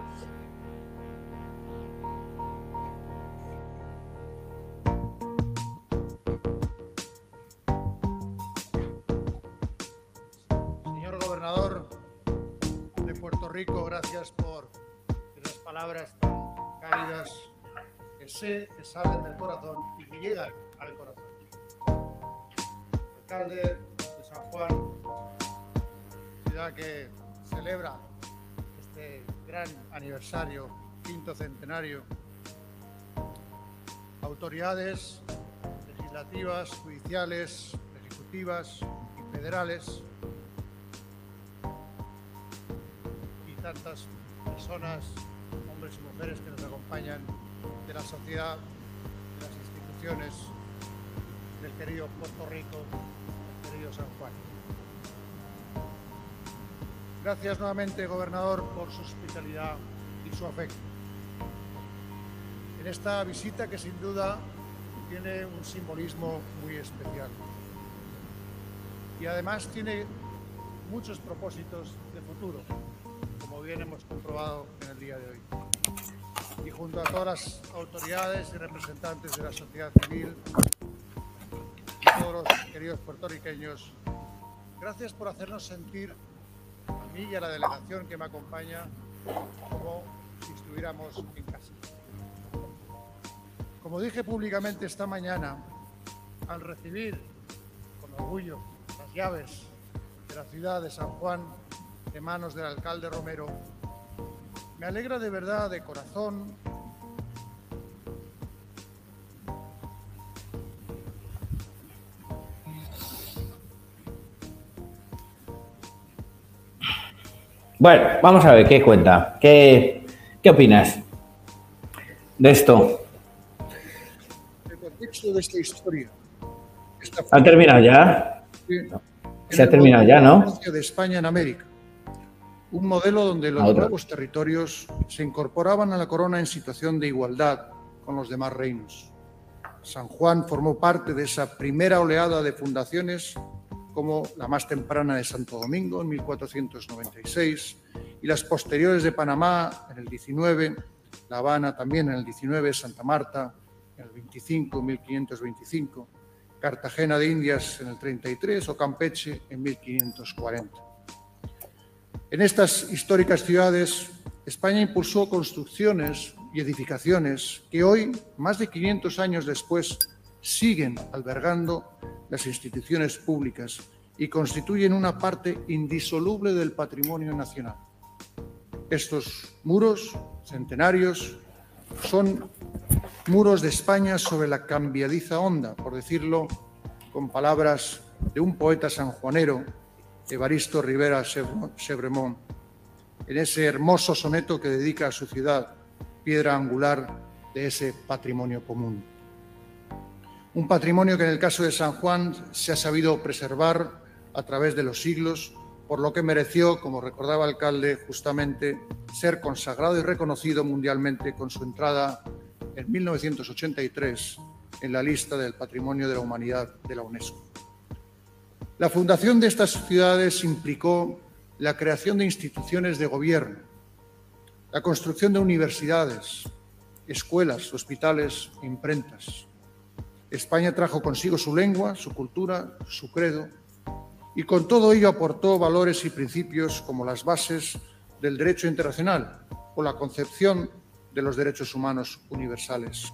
S5: Autoridades legislativas, judiciales, ejecutivas y federales y tantas personas, hombres y mujeres que nos acompañan de la sociedad, de las instituciones del querido Puerto Rico, del querido San Juan. Gracias nuevamente, gobernador, por su hospitalidad y su afecto. En esta visita que sin duda tiene un simbolismo muy especial. Y además tiene muchos propósitos de futuro, como bien hemos comprobado en el día de hoy. Y junto a todas las autoridades y representantes de la sociedad civil, y todos los queridos puertorriqueños, gracias por hacernos sentir a mí y a la delegación que me acompaña como si estuviéramos en casa. Como dije públicamente esta mañana, al recibir con orgullo las llaves de la ciudad de San Juan de manos del alcalde Romero, me alegra de verdad, de corazón,
S2: Bueno, vamos a ver qué cuenta. ¿Qué, qué opinas? de esto?
S5: Contexto de esta historia. esta
S2: ¿Ha terminado ya? Se ha terminado ya, ¿no?
S5: de España en América. Un modelo donde los nuevos territorios se incorporaban a la corona en situación de igualdad con los demás reinos. San Juan formó parte de esa primera oleada de fundaciones, como la más temprana de Santo Domingo en 1496 y las posteriores de Panamá en el 19, La Habana también en el 19, Santa Marta en el 25, 1525, Cartagena de Indias en el 33 o Campeche en 1540. En estas históricas ciudades, España impulsó construcciones y edificaciones que hoy, más de 500 años después, siguen albergando las instituciones públicas y constituyen una parte indisoluble del patrimonio nacional. Estos muros centenarios son muros de España sobre la cambiadiza onda, por decirlo con palabras de un poeta sanjuanero, Evaristo Rivera Chevremont, en ese hermoso soneto que dedica a su ciudad, piedra angular de ese patrimonio común. Un patrimonio que en el caso de San Juan se ha sabido preservar a través de los siglos, por lo que mereció, como recordaba el alcalde, justamente ser consagrado y reconocido mundialmente con su entrada en 1983 en la lista del Patrimonio de la Humanidad de la UNESCO. La fundación de estas ciudades implicó la creación de instituciones de gobierno, la construcción de universidades, escuelas, hospitales, imprentas. España trajo consigo su lengua, su cultura, su credo, y con todo ello aportó valores y principios como las bases del derecho internacional o la concepción de los derechos humanos universales.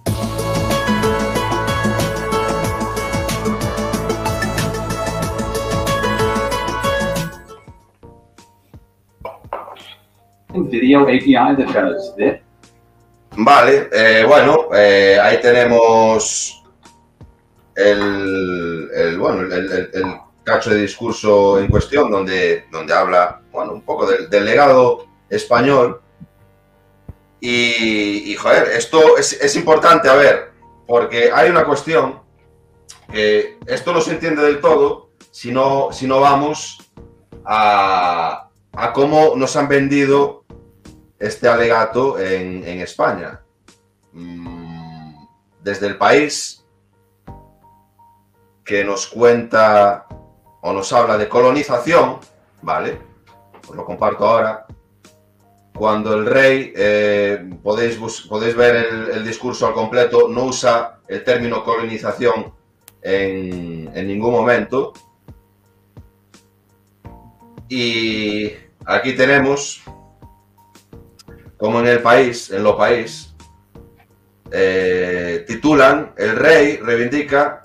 S4: Video API this.
S1: Vale, eh, bueno, eh, ahí tenemos el, el, bueno, el, el- el cacho de discurso en cuestión donde, donde habla bueno, un poco del, del legado español. Y, joder, esto es, es importante, a ver, porque hay una cuestión que esto no se entiende del todo si no, si no vamos a, a cómo nos han vendido este alegato en, en España. Mm, Desde el país que nos cuenta o nos habla de colonización, ¿vale? Os lo comparto ahora. Cuando el rey, eh, podéis, podéis ver el, discurso al completo, no usa el término colonización en, en ningún momento. Y aquí tenemos como en el país, en lo país, eh, titulan El rey reivindica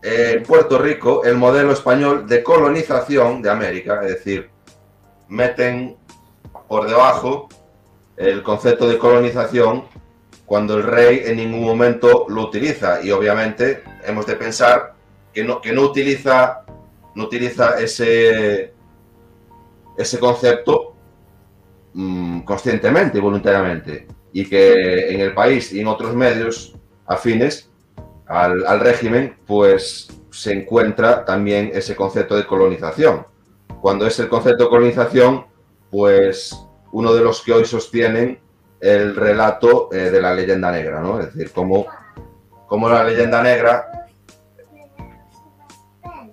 S1: eh, en Puerto Rico el modelo español de colonización de América, es decir, meten por debajo el concepto de colonización cuando el rey en ningún momento lo utiliza. Y obviamente hemos de pensar que no, que no utiliza no utiliza ese ese concepto mm, conscientemente voluntariamente. Y que en el país y en otros medios afines al, al régimen pues se encuentra también ese concepto de colonización. Cuando es el concepto de colonización pues uno de los que hoy sostienen el relato eh, de la leyenda negra, ¿no? Es decir, como la leyenda negra.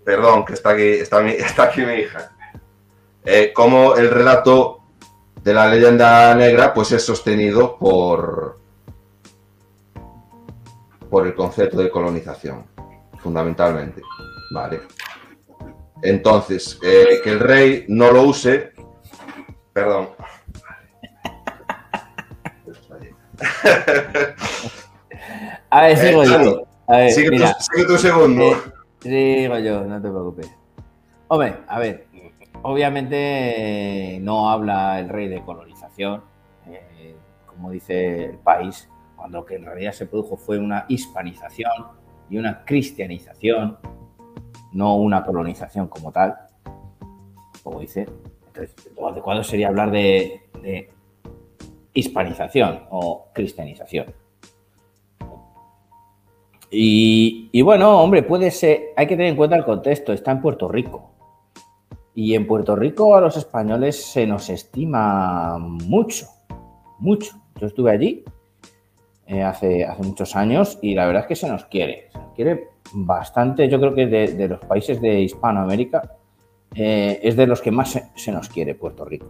S1: Perdón, que está aquí, está, mi- está aquí mi hija. Eh, como el relato de la leyenda negra, pues es sostenido por, por el concepto de colonización, fundamentalmente. Vale. Entonces, eh, que el rey no lo use, perdón.
S2: A ver, sigo
S1: Eh,
S2: yo. A ver,
S1: Sigue,
S2: mira,
S1: tu, sigue tu segundo.
S2: eh, sigo yo, no te preocupes. Hombre, a ver, obviamente no habla el rey de colonización, eh, como dice el país, cuando lo que en realidad se produjo fue una hispanización y una cristianización, no una colonización como tal, como dice. ¿Cuándo- ¿cuándo sería hablar de, hispanización o cristianización. Y, bueno, hombre, puede ser, hay que tener en cuenta el contexto, está en Puerto Rico. Y en Puerto Rico a los españoles se nos estima mucho, mucho. Yo estuve allí eh, hace, muchos años y la verdad es que se nos quiere, se nos quiere bastante. Yo creo que de los países de Hispanoamérica eh, es de los que más se, nos quiere Puerto Rico.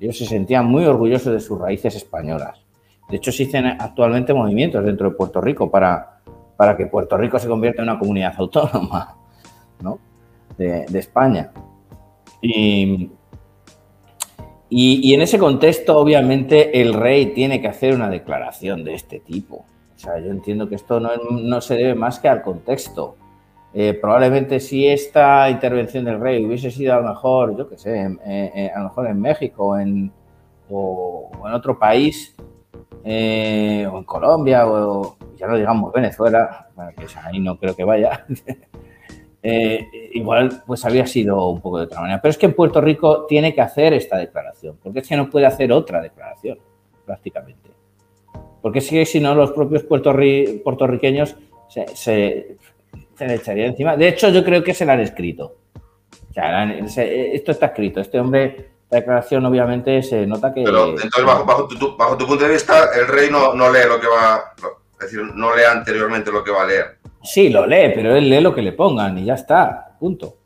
S2: Ellos se sentían muy orgullosos de sus raíces españolas. De hecho, hacen actualmente movimientos dentro de Puerto Rico para, para que Puerto Rico se convierta en una comunidad autónoma ¿no? de, España. Y, y, y, en ese contexto, obviamente, el rey tiene que hacer una declaración de este tipo. O sea, yo entiendo que esto no, no se debe más que al contexto. Eh, probablemente si esta intervención del rey hubiese sido a lo mejor, yo qué sé, eh, eh, a lo mejor en México en, o, en otro país, eh, o en Colombia, o ya no digamos Venezuela, que ahí no creo que vaya, igual pues había sido un poco de otra manera. Pero es que en Puerto Rico tiene que hacer esta declaración, porque es que no puede hacer otra declaración, prácticamente. Porque si, si no, los propios puertorri puertorriqueños se se le echaría encima. De hecho, yo creo que se la han escrito. O sea, esto está escrito. Este hombre, la declaración obviamente se nota que...
S1: Pero entonces, bajo, bajo, tu, bajo tu, punto de vista, el rey no, no, lee lo que va... Es decir, no lee anteriormente lo que va a leer.
S2: Sí, lo lee, pero él lee lo que le pongan y ya está. Punto.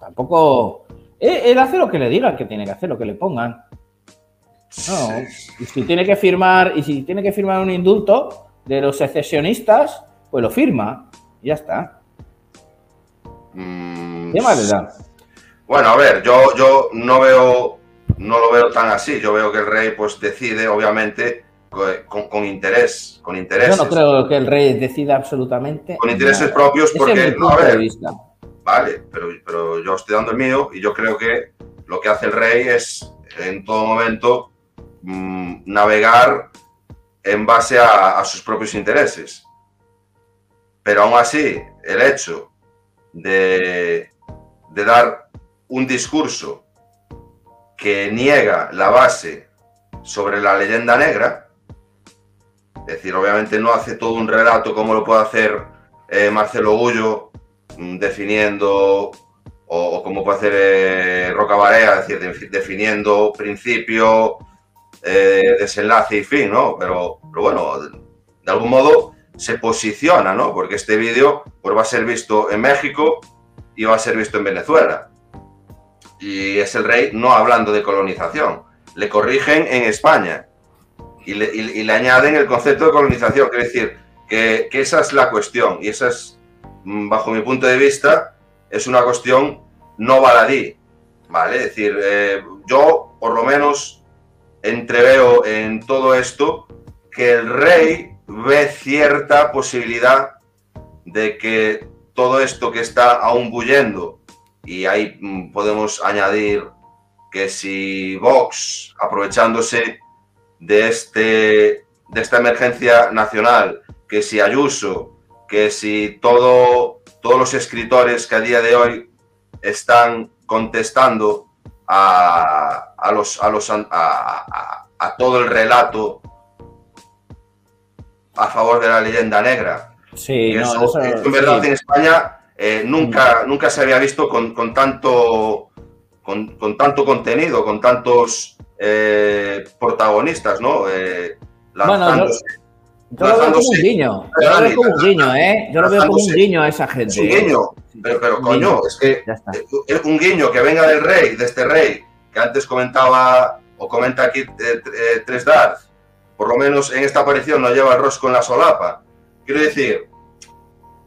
S2: Tampoco... Él hace lo que le digan que tiene que hacer, lo que le pongan. No, y si tiene que firmar, y si tiene que firmar un indulto de los secesionistas, pues lo firma ya está.
S1: Mm,
S2: ¿Qué más le da?
S1: Bueno, a ver, yo, yo no veo, no lo veo tan así. Yo veo que el rey, pues, decide, obviamente, con, con interés, con intereses.
S2: Yo no creo que el rey decida absolutamente.
S1: Con intereses
S2: nada.
S1: propios, porque,
S2: es
S1: no, a ver,
S2: vista.
S1: vale, pero, pero yo estoy dando el mío y yo creo que lo que hace el rey es, en todo momento, mmm, navegar en base a, a sus propios intereses. Pero aún así, el hecho de, dar un discurso que niega la base sobre la leyenda negra, es decir, obviamente no hace todo un relato como lo puede hacer eh, Marcelo Gullo, mm, definiendo, o, como puede hacer eh, Roca Barea, es decir, definiendo principio, eh, desenlace y fin, ¿no? Pero, pero bueno, de algún modo se posiciona, ¿no? Porque este vídeo pues, va a ser visto en México y va a ser visto en Venezuela. Y es el rey no hablando de colonización. Le corrigen en España y le, añaden el concepto de colonización. Quiere decir que, que, esa es la cuestión y esa es, mm, bajo mi punto de vista, es una cuestión no baladí. ¿Vale? Es decir, eh, yo por lo menos entreveo en todo esto que el rey ve cierta posibilidad de que todo esto que está aún bullendo, y ahí mm, podemos añadir que si Vox, aprovechándose de, este, de esta emergencia nacional, que si Ayuso, que si todo, todos los escritores que a día de hoy están contestando a, a, los, a, los, a, todo el relato a favor de la leyenda negra.
S2: Sí,
S1: eso,
S2: no, eso,
S1: en verdad
S2: sí.
S1: en España eh, nunca, mm. nunca se había visto con, con tanto, con, con, tanto contenido, con tantos eh, protagonistas, ¿no? Eh,
S2: bueno, yo, yo lo veo como un guiño. Yo lo veo como un guiño, ¿eh? Yo lo veo como un guiño a esa gente.
S1: Es un guiño, pero, pero coño, guiño. es que es un guiño que venga del rey, de este rey, que antes comentaba, o comenta aquí eh, Tres Darth, por lo menos en esta aparición no lleva el rosco en la solapa. Quiero decir,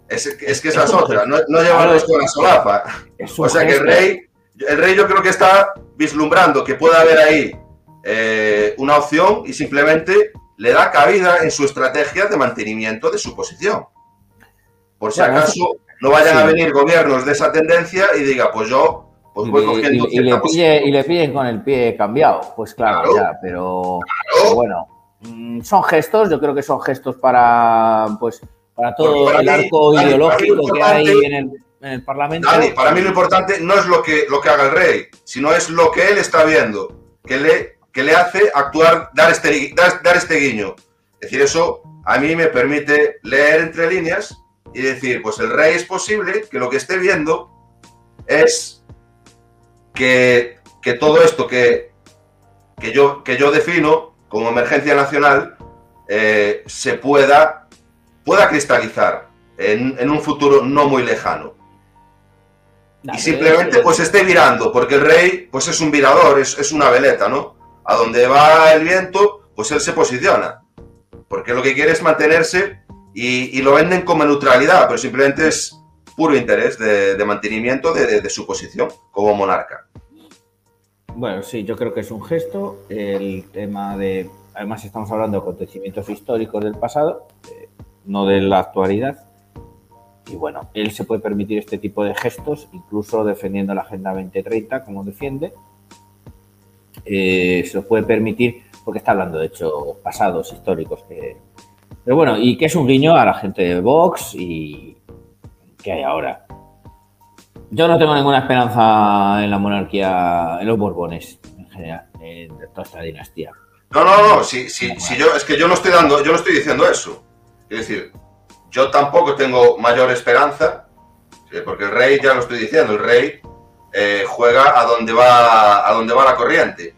S1: es, es que esa es otra, no, no lleva el rosco en la solapa. O sea que el rey, el rey yo creo que está vislumbrando que puede haber ahí eh, una opción y simplemente le da cabida en su estrategia de mantenimiento de su posición. Por si acaso no vayan sí. a venir gobiernos de esa tendencia y diga, pues yo pues voy cogiendo
S2: y, y, le pille, y, le pillen con el pie cambiado. Pues claro, claro. ya, pero,
S1: claro.
S2: pero bueno son gestos, yo creo que son gestos para pues para todo para el arco ideológico que hay en el, en el, Parlamento.
S1: Dani, para mí lo importante no es lo que, lo que haga el rey, sino es lo que él está viendo, que, le, que le hace actuar, dar este, dar, dar este guiño. Es decir, eso a mí me permite leer entre líneas y decir, pues el rey es posible que lo que esté viendo es que, que todo esto que, que, yo, que yo defino como emergencia nacional eh, se pueda, pueda cristalizar en, en un futuro no muy lejano. Y simplemente pues esté virando, porque el rey pues es un virador, es, es una veleta, ¿no? A donde va el viento, pues él se posiciona. Porque lo que quiere es mantenerse y, y lo venden como neutralidad, pero simplemente es puro interés de, de mantenimiento de, de- de su posición como monarca.
S2: Bueno, sí, yo creo que es un gesto. El tema de. Además, estamos hablando de acontecimientos históricos del pasado, eh, no de la actualidad. Y bueno, él se puede permitir este tipo de gestos, incluso defendiendo la Agenda 2030, como defiende. Eh, se lo puede permitir porque está hablando de hechos pasados, históricos. Que... Pero bueno, y que es un guiño a la gente de Vox y que hay ahora. Yo no tengo ninguna esperanza en la monarquía, en los Borbones, en general, en toda esta dinastía.
S1: No, no, no, si, si, si yo, es que yo no estoy dando, yo no estoy diciendo eso. Es decir, yo tampoco tengo mayor esperanza, ¿sí? porque el rey, ya lo estoy diciendo, el rey eh, juega a donde va a donde va la corriente.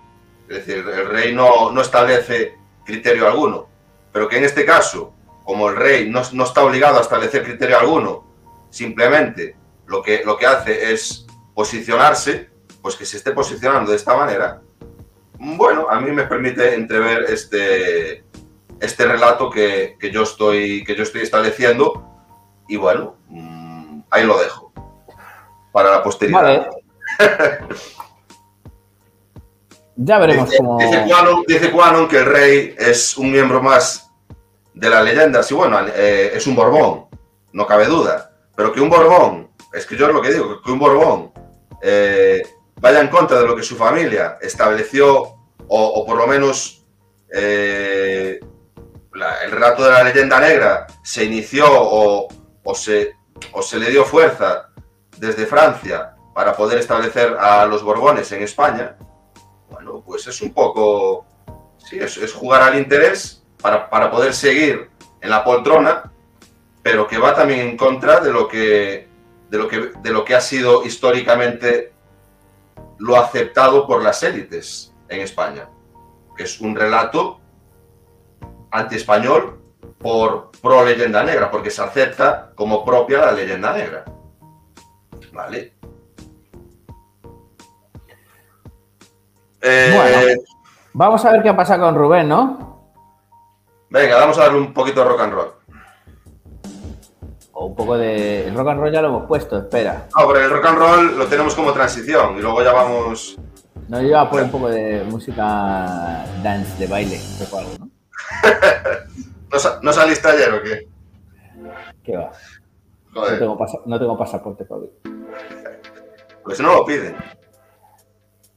S1: Es decir, el rey no, no establece criterio alguno. Pero que en este caso, como el rey no, no está obligado a establecer criterio alguno, simplemente lo que, lo que hace es posicionarse, pues que se esté posicionando de esta manera, bueno, a mí me permite entrever este, este relato que, que yo estoy, que yo estoy estableciendo y bueno, mm, ahí lo dejo para la posteridad.
S2: Vale. Ya veremos
S1: Dice,
S2: cómo.
S1: dice Quanon, dice Quanon que el rey es un miembro más de la leyenda. Sí, bueno, eh, es un Borbón, no cabe duda. Pero que un Borbón, es que yo es lo que digo, que un Borbón eh, vaya en contra de lo que su familia estableció, o, por lo menos eh, el relato de la leyenda negra se inició o, o se, o se le dio fuerza desde Francia para poder establecer a los Borbones en España, bueno, pues es un poco, sí, es, es jugar al interés para, para poder seguir en la poltrona, pero que va también en contra de lo que, de lo que, de lo que ha sido históricamente lo aceptado por las élites en España, que es un relato anti-español por pro leyenda negra, porque se acepta como propia la leyenda negra. ¿Vale? Eh,
S2: Bueno. Vamos a ver qué pasa con Rubén, ¿no?
S1: Venga, vamos a darle un poquito de rock and roll.
S2: O un poco de. El rock and roll ya lo hemos puesto, espera.
S1: No, pero el rock and roll lo tenemos como transición y luego ya vamos.
S2: No, yo iba a poner un poco de música dance, de baile, poco algo, ¿no?
S1: ¿No, sa- no saliste ayer o qué?
S2: ¿Qué va? No tengo, pasa- no tengo pasaporte COVID.
S1: pues no lo piden,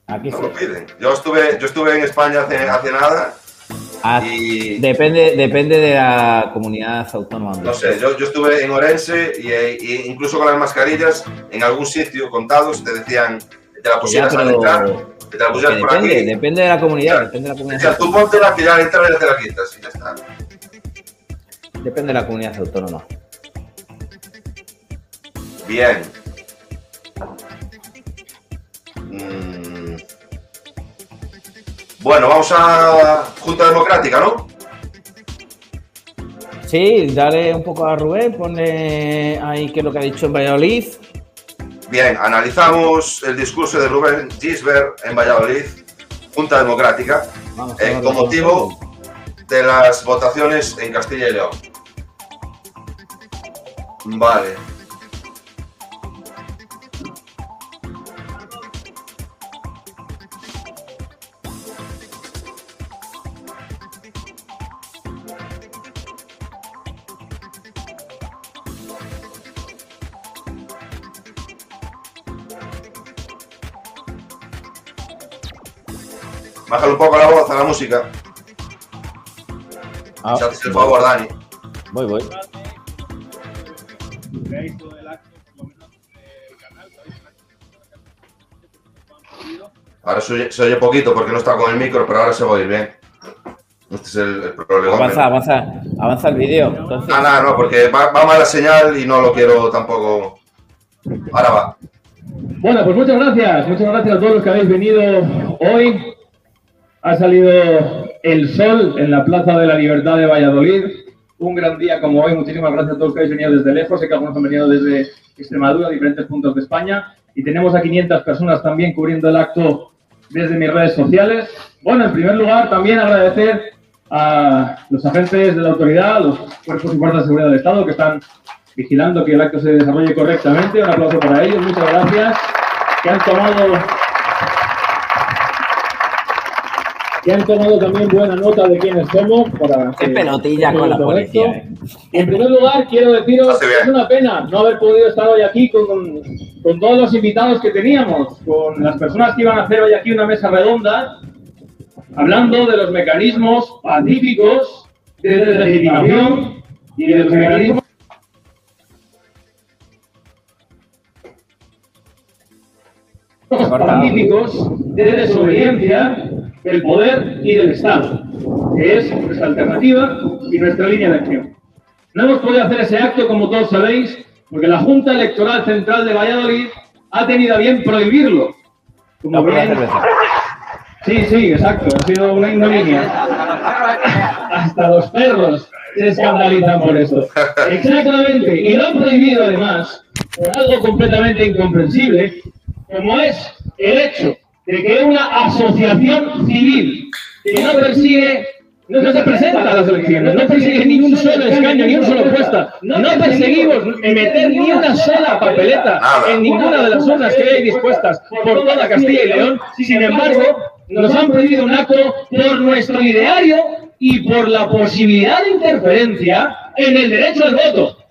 S2: Aquí
S1: no
S2: sí.
S1: lo piden. Yo estuve, yo estuve en España hace, hace nada
S2: Ah,
S1: y
S2: Depende, depende de la comunidad autónoma.
S1: no sé, yo, yo estuve en Orense y, y incluso con las mascarillas en algún sitio contados te decían te la pusieras al entrar, te la pusieras por
S2: depende,
S1: aquí.
S2: depende de la comunidad, depende de la comunidad
S1: Decían, tú
S2: autónoma.
S1: póntela que ya al entrar ya te la quitas y ya está.
S2: Depende de la comunidad autónoma.
S1: Bien. Bueno, vamos a Junta Democrática, ¿no?
S2: Sí, dale un poco a Rubén, ponle ahí qué es lo que ha dicho en Valladolid.
S1: Bien, analizamos el discurso de Rubén Gisbert en Valladolid, Junta Democrática,
S2: Vamos
S1: eh, con motivo de las votaciones en Castilla y León. Vale. Música.
S2: Ah,
S1: el favor, Dani.
S2: voy, voy.
S1: Ahora se oye, se oye poquito porque no está con el micro, pero ahora se va a oír bien. Este es el, el problema.
S2: Avanza, avanza, avanza el vídeo. Entonces,
S1: Ah, nada, no, porque va, va mala señal y no lo quiero tampoco. Ahora va.
S6: Bueno, pues muchas gracias, muchas gracias a todos los que habéis venido hoy. Ha salido el sol en la Plaza de la Libertad de Valladolid. Un gran día como hoy. Muchísimas gracias a todos los que habéis venido desde lejos. Sé que algunos han venido desde Extremadura, diferentes puntos de España. Y tenemos a 500 personas también cubriendo el acto desde mis redes sociales. Bueno, en primer lugar, también agradecer a los agentes de la autoridad, los cuerpos y fuerzas de seguridad del Estado que están vigilando que el acto se desarrolle correctamente. Un aplauso para ellos, muchas gracias. Que han tomado, que han tomado también buena nota de quiénes somos. Para
S2: qué
S6: que-
S2: pelotilla
S6: que
S2: con la policía. eh.
S6: Y en primer lugar, quiero deciros que es una pena no haber podido estar hoy aquí con, con- con todos los invitados que teníamos, con las personas que iban a hacer hoy aquí una mesa redonda, hablando de los mecanismos pacíficos de deslegitimación y de los mecanismos pacíficos de desobediencia del poder y del Estado, que es nuestra alternativa y nuestra línea de acción. No hemos podido hacer ese acto, como todos sabéis, porque la Junta Electoral Central de Valladolid ha tenido a bien prohibirlo. Como
S2: No,
S6: bien-. Sí, sí, exacto. Ha sido una ignominia. Hasta los perros se escandalizan por esto. Exactamente. Y lo han prohibido además por algo completamente incomprensible, como es el hecho de que una asociación civil que no persigue, no se presenta a las elecciones, no persigue ni un solo escaño, ni un solo puesta, no perseguimos meter ni una sola papeleta en ninguna de las urnas que hay dispuestas por toda Castilla y León. Sin embargo, nos han prohibido un acto por nuestro ideario y por la posibilidad de interferencia en el derecho al voto.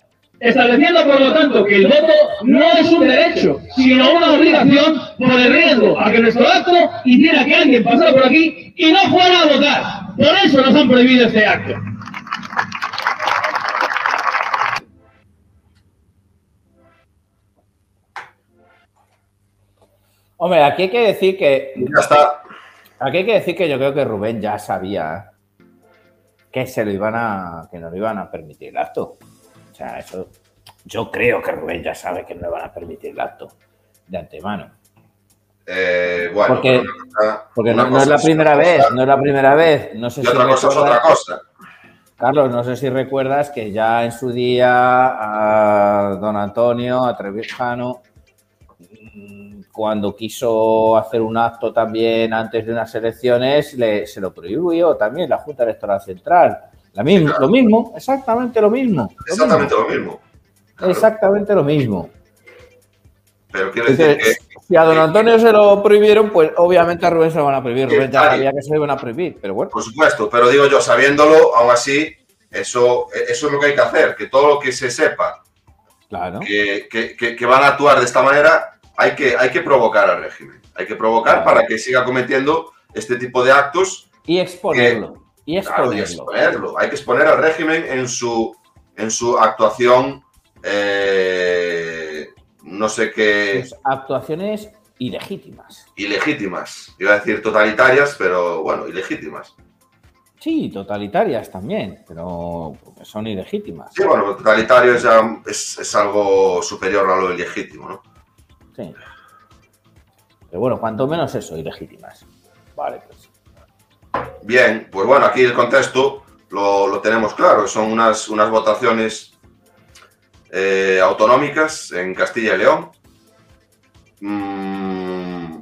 S6: Estableciendo, por lo tanto, que el voto no es un derecho, sino una obligación por el riesgo a que nuestro acto hiciera que alguien pasara por aquí y no fuera a votar. Por eso nos han prohibido este acto.
S2: Hombre, aquí hay que decir que
S1: Ya está.
S2: Aquí hay que decir que yo creo que Rubén ya sabía que se lo iban a que no lo iban a permitir el acto. Sea, eso yo creo que Rubén ya sabe que no le van a permitir el acto de antemano.
S1: Eh, bueno,
S2: Porque-
S1: pero una cosa-
S2: Porque
S1: una
S2: no, no es la primera
S1: cosa,
S2: vez, no es la primera vez. No sé
S1: Y
S2: si
S1: otra cosa es otra cosa.
S2: Carlos, no sé si recuerdas que ya en su día a don Antonio, a Trevijano, mm, cuando quiso hacer un acto también antes de unas elecciones, le- se lo prohibió también la Junta Electoral Central. La misma,
S1: claro.
S2: Lo mismo, exactamente lo mismo. lo
S1: Exactamente lo mismo.
S2: exactamente lo mismo.
S1: Pero quiero decir que
S2: si a don Antonio se lo prohibieron, pues obviamente a Rubén se lo van a prohibir. Rubén ya sabía que se lo iban a prohibir, pero bueno.
S1: Por supuesto, pero digo yo, sabiéndolo, aún así, eso, eso es lo que hay que hacer, que todo lo que se sepa
S2: Claro.
S1: que, que- que- que van a actuar de esta manera, hay que, hay que provocar al régimen. Hay que provocar
S2: Claro.
S1: para que siga cometiendo este tipo de actos
S2: Y exponerlo. Y
S1: claro, y
S2: exponerlo.
S1: Hay que exponer al régimen en su, en su actuación, eh, no sé qué,
S2: Sus actuaciones ilegítimas.
S1: ilegítimas. Iba a decir totalitarias, pero bueno, ilegítimas.
S2: Sí, totalitarias también, pero son ilegítimas.
S1: Sí, bueno, totalitario es, ya- es, es algo superior a lo ilegítimo, ¿no?
S2: Sí. Pero bueno, cuanto menos eso, ilegítimas. Vale.
S1: Bien, pues bueno, aquí el contexto lo, lo tenemos claro. Son unas, unas votaciones eh, autonómicas en Castilla y León. Mm,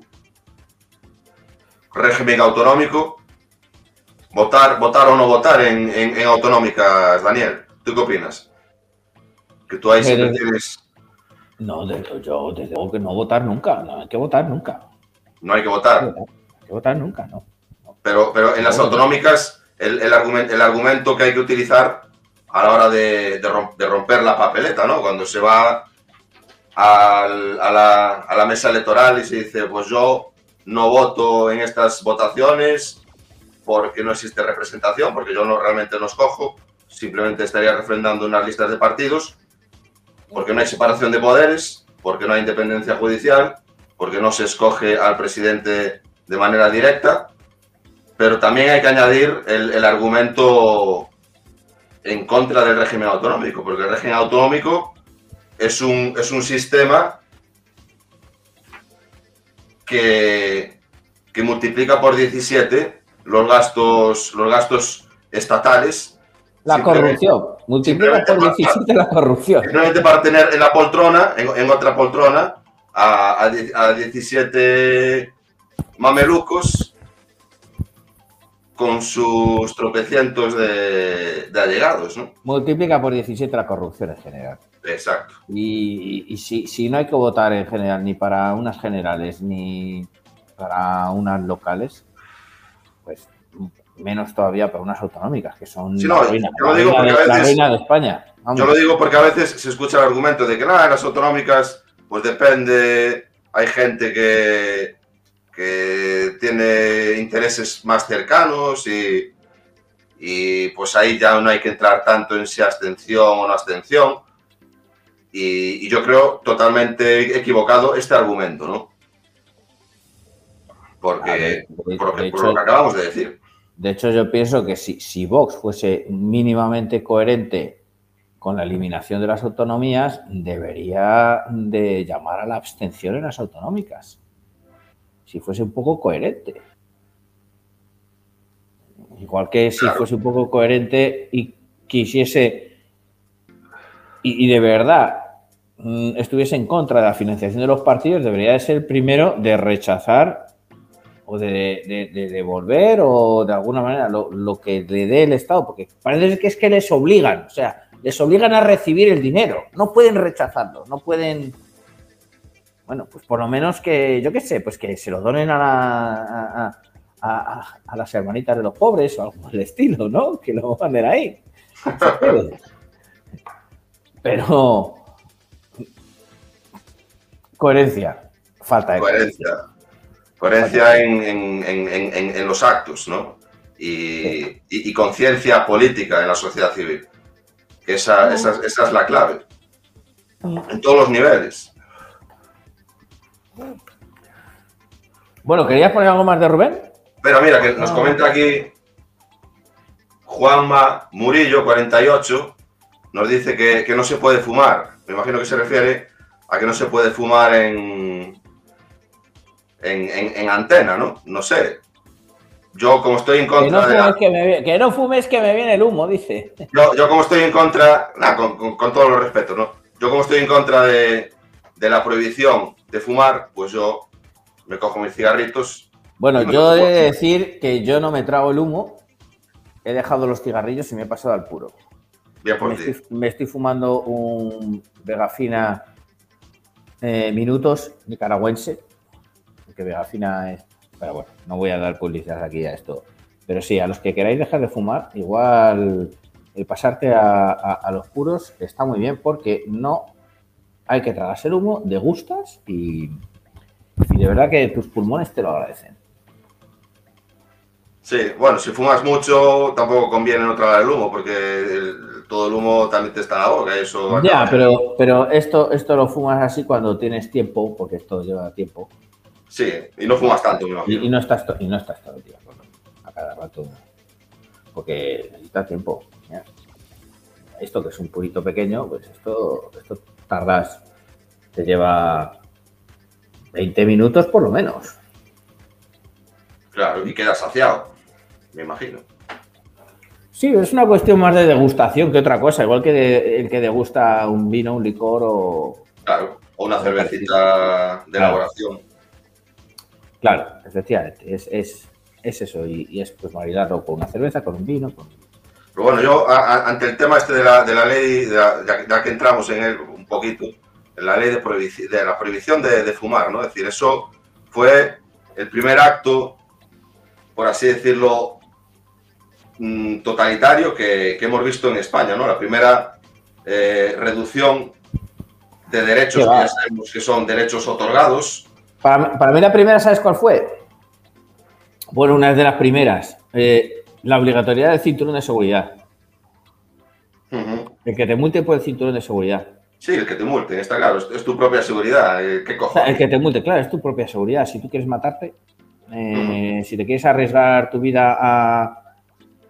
S1: régimen autonómico. Votar, votar o no votar en, en- en autonómicas, Daniel. ¿Tú qué opinas? Que tú ahí siempre tienes.
S2: No, de- yo desde luego que no votar nunca. No hay que votar nunca.
S1: No hay que
S2: No hay
S1: votar.
S2: que votar, hay que votar nunca, ¿no?
S1: Pero, pero en las autonómicas, el, el, argumento, el argumento que hay que utilizar a la hora de, de romper la papeleta, ¿no? Cuando se va al- a, la, a la mesa electoral y se dice, pues yo no voto en estas votaciones porque no existe representación, porque yo no realmente no escojo, simplemente estaría refrendando unas listas de partidos, porque no hay separación de poderes, porque no hay independencia judicial, porque no se escoge al presidente de manera directa, pero también hay que añadir el, el argumento en contra del régimen autonómico, porque el régimen autonómico es un, es un sistema que, que multiplica por 17 los gastos, los gastos estatales.
S2: La corrupción. Multiplica por
S1: simplemente
S2: 17 la corrupción.
S1: Simplemente para tener en la poltrona, en, en otra poltrona, a, a a 17 mamelucos con sus tropecientos de, de allegados, ¿no?
S2: Multiplica por 17 la corrupción en general.
S1: Exacto.
S2: Y, y si, si no hay que votar en general ni para unas generales ni para unas locales, pues menos todavía para unas autonómicas, que son
S1: Sí,
S2: la,
S1: no,
S2: ruina,
S1: yo lo
S2: la
S1: digo
S2: la
S1: veces-
S2: ruina de España. Vamos.
S1: Yo lo digo porque a veces se escucha el argumento de que nada, las autonómicas, pues depende, hay gente que, que tiene intereses más cercanos y, y pues ahí ya no hay que entrar tanto en si abstención o no abstención. Y, y yo creo totalmente equivocado este argumento, ¿no? Porque,
S2: ver, de-
S1: por,
S2: de
S1: lo que, por
S2: hecho-
S1: lo que acabamos de decir.
S2: De hecho, yo pienso que si, si Vox fuese mínimamente coherente con la eliminación de las autonomías, debería de llamar a la abstención en las autonómicas. Si fuese un poco coherente. Igual que si fuese un poco coherente y quisiese y, y de verdad mm, estuviese en contra de la financiación de los partidos, debería de ser el primero de rechazar o de, de- de devolver o de alguna manera lo, lo que le dé el Estado, porque parece que es que les obligan, o sea, les obligan a recibir el dinero, no pueden rechazarlo, no pueden... Bueno, pues por lo menos que, yo qué sé, pues que se lo donen a, la- a, a- a- a las hermanitas de los pobres o algo por el estilo, ¿no? Que lo manden ahí. Pero... Coherencia, falta de
S1: coherencia. Coherencia en, en- en- en- en- en los actos, ¿no? Y, y- y conciencia política en la sociedad civil. Esa, esa- esa es la clave. En todos los niveles.
S2: Bueno, ¿querías poner algo más de Rubén?
S1: Pero mira, que nos comenta aquí Juanma Murillo, 48, nos dice que, que no se puede fumar. Me imagino que se refiere a que no se puede fumar en, en, en- en antena, ¿no? No sé. Yo como estoy en
S2: Que no,
S1: contra de la-
S2: que, me, que no fumes que me viene el humo, dice.
S1: Yo, yo como estoy en contra, nah, con, con- con todos los respetos, ¿no? Yo como estoy en contra de, de la prohibición de fumar, pues yo me cojo mis cigarritos.
S2: Bueno, yo he de decir que yo no me trago el humo, he dejado los cigarrillos y me he pasado al puro.
S1: Bien por
S2: Me
S1: ti.
S2: estoy, me estoy fumando un Vegafina eh, Minutos nicaragüense, que Vegafina es... Pero bueno, no voy a dar publicidad aquí a esto. Pero sí, a los que queráis dejar de fumar, igual el pasarte a, a- a los puros está muy bien porque no hay que tragarse el humo, degustas y, y de verdad que tus pulmones te lo agradecen.
S1: Sí, bueno, si fumas mucho tampoco conviene no tragar el humo, porque el- todo el humo también te está en la boca. Eso
S2: Ya, pero, pero esto, esto lo fumas así cuando tienes tiempo, porque esto lleva tiempo.
S1: Sí, y no fumas tanto, me
S2: Y,
S1: imagino.
S2: y no estás y no estás todo el día a cada rato. Porque necesita tiempo. Esto que es un purito pequeño, pues esto, esto tardas, te lleva 20 minutos por lo menos.
S1: Claro, y quedas saciado, me imagino.
S2: Sí, es una cuestión más de degustación que otra cosa, igual que de- el que degusta un vino, un licor o...
S1: Claro, o una cervecita de
S2: Claro.
S1: elaboración.
S2: Claro, efectivamente, es, es, es eso, y, y es pues maridarlo con una cerveza, con un vino, con...
S1: Pero bueno, yo a- a- ante el tema este de la, de la ley, de la- ya, ya que entramos en él un poquito, la ley de, prohibici- de la prohibición de, de fumar, ¿no? Es decir, eso fue el primer acto, por así decirlo, mm, totalitario que, que hemos visto en España, ¿no? La primera eh, reducción de derechos que ya sabemos que son derechos otorgados.
S2: Para, para mí la primera, ¿sabes cuál fue? Bueno, una de las primeras. eh, la obligatoriedad del cinturón de seguridad. El que te multe por el cinturón de seguridad.
S1: Sí, el que te multen, está claro, es, tu propia seguridad. eh, ¿Qué
S2: sea, el
S1: cojones?
S2: que te multe, claro, es tu propia seguridad. Si tú quieres matarte, Eh, Si te quieres arriesgar tu vida a.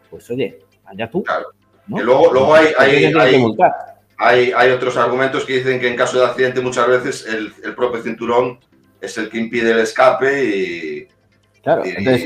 S2: Pues oye, allá tú.
S1: Claro. luego, luego hay,
S2: ¿Por qué te
S1: hay, hay,
S2: multar?
S1: hay, hay otros argumentos que dicen que en caso de accidente muchas veces el, el propio cinturón es el que impide el escape y,
S2: Claro,
S1: y-
S2: entonces,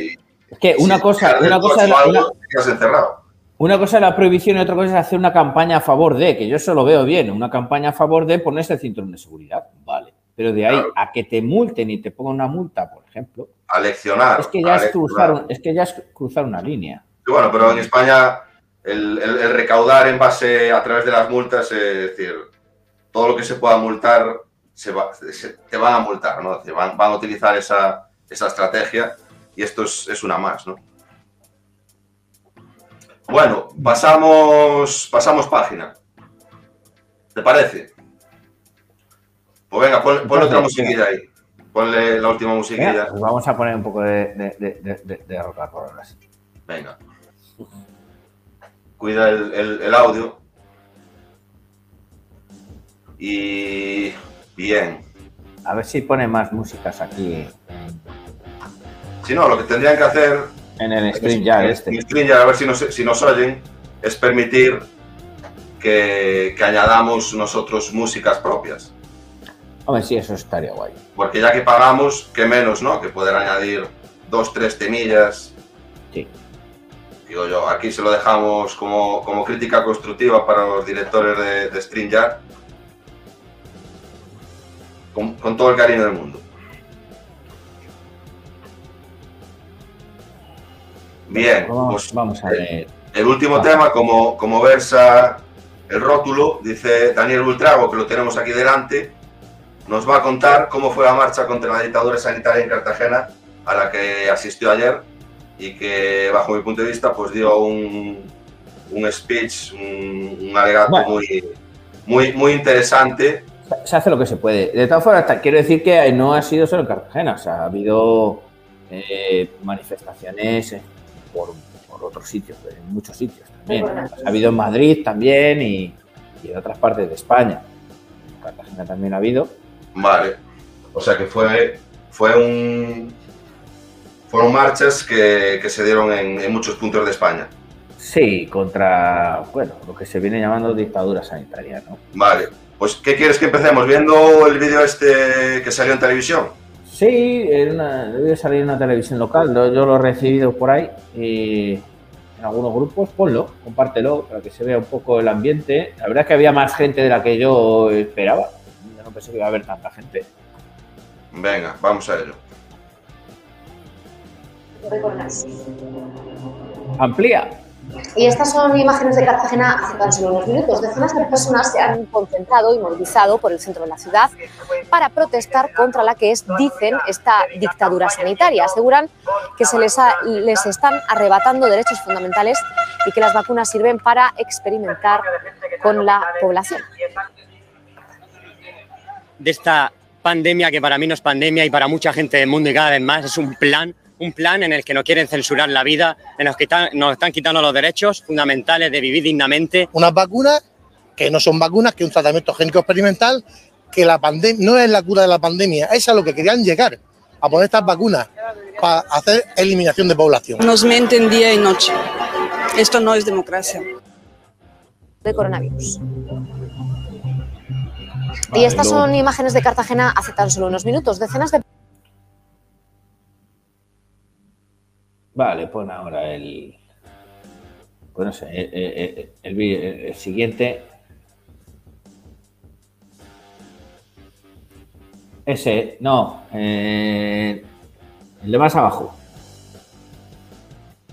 S2: es que una
S1: si
S2: cosa, una cosa, es la- una-
S1: encerrado.
S2: Una cosa es la prohibición y otra cosa es hacer una campaña a favor de, que yo eso lo veo bien, una campaña a favor de ponerse el cinturón de seguridad, vale. Pero de ahí
S1: Claro.
S2: a que te multen y te pongan una multa, por ejemplo,
S1: A leccionar.
S2: es que ya es cruzar, un- es que ya es cruzar una línea.
S1: Bueno, pero en España el, el- el recaudar en base a través de las multas, es decir, todo lo que se pueda multar, se va- se- te van a multar, ¿no? Decir, van, van a utilizar esa, esa estrategia y esto es, es una más, ¿no? Bueno, pasamos, pasamos página. ¿Te parece? Pues venga, pon- ponle otra musiquilla ahí. Ponle la última musiquilla.
S2: Pues vamos a poner un poco de, de, de, de, de- sí.
S1: Venga. Cuida el, el- el audio. Y bien.
S2: A ver si pone más músicas aquí
S1: Si no, lo que tendrían que hacer
S2: en el stream ya
S1: en
S2: este.
S1: StreamYard, a ver si nos, si nos oyen, es permitir que, que añadamos nosotros músicas propias.
S2: Hombre, sí, eso estaría guay.
S1: Porque ya que pagamos, que menos, ¿no? Que poder añadir dos, tres temillas.
S2: Sí.
S1: Digo yo, aquí se lo dejamos como, como crítica constructiva para los directores de, de StreamYard. Con, con todo el cariño del mundo. Bien,
S2: Vamos,
S1: pues
S2: vamos a ver.
S1: el último tema, como, como versa el rótulo, dice Daniel Ultrago, que lo tenemos aquí delante, nos va a contar cómo fue la marcha contra la dictadura sanitaria en Cartagena, a la que asistió ayer y que, bajo mi punto de vista, pues dio un, un speech, un, un alegato
S2: Bueno.
S1: muy, muy, muy interesante.
S2: Se hace lo que se puede. De todas formas, quiero decir que no ha sido solo en Cartagena, o sea, ha habido eh, manifestaciones eh, por, por otros sitios, en muchos sitios también. Ha habido en Madrid también y, y en otras partes de España. En Cartagena también ha habido.
S1: Vale. O sea que fue, fue un... Fueron marchas que, que se dieron en, en muchos puntos de España.
S2: Sí, contra, bueno, lo que se viene llamando dictadura sanitaria, ¿no?
S1: Vale, pues ¿qué quieres que empecemos? ¿Viendo el vídeo este que salió en televisión?
S2: Sí, en una, debe salir en una televisión local, yo lo he recibido por ahí y en algunos grupos, ponlo, compártelo para que se vea un poco el ambiente. La verdad es que había más gente de la que yo esperaba. Yo no pensé que iba a haber tanta gente.
S1: Venga, vamos a ello.
S2: Amplía.
S7: Y estas son imágenes de Cartagena hace tan solo unos minutos. Decenas de personas se han concentrado y movilizado por el centro de la ciudad para protestar contra la que es, dicen, esta dictadura sanitaria. Aseguran que se les, ha- les están arrebatando derechos fundamentales y que las vacunas sirven para experimentar con la población.
S8: de esta pandemia que para mí no es pandemia y para mucha gente del mundo y cada vez más es un plan, un plan en el que nos quieren censurar la vida, en el que están- nos están quitando los derechos fundamentales de vivir dignamente.
S9: unas vacunas que no son vacunas, que es un tratamiento génico experimental, que la pandemia no es la cura de la pandemia, es a lo que querían llegar, a poner estas vacunas para hacer eliminación de población.
S10: Nos mienten día y noche. Esto no es democracia.
S7: de coronavirus. Y estas son imágenes de Cartagena hace tan solo unos minutos. Decenas de
S2: Vale, pon ahora el. Pues no sé, eh, eh, eh, el, siguiente. Ese, no. el de más abajo.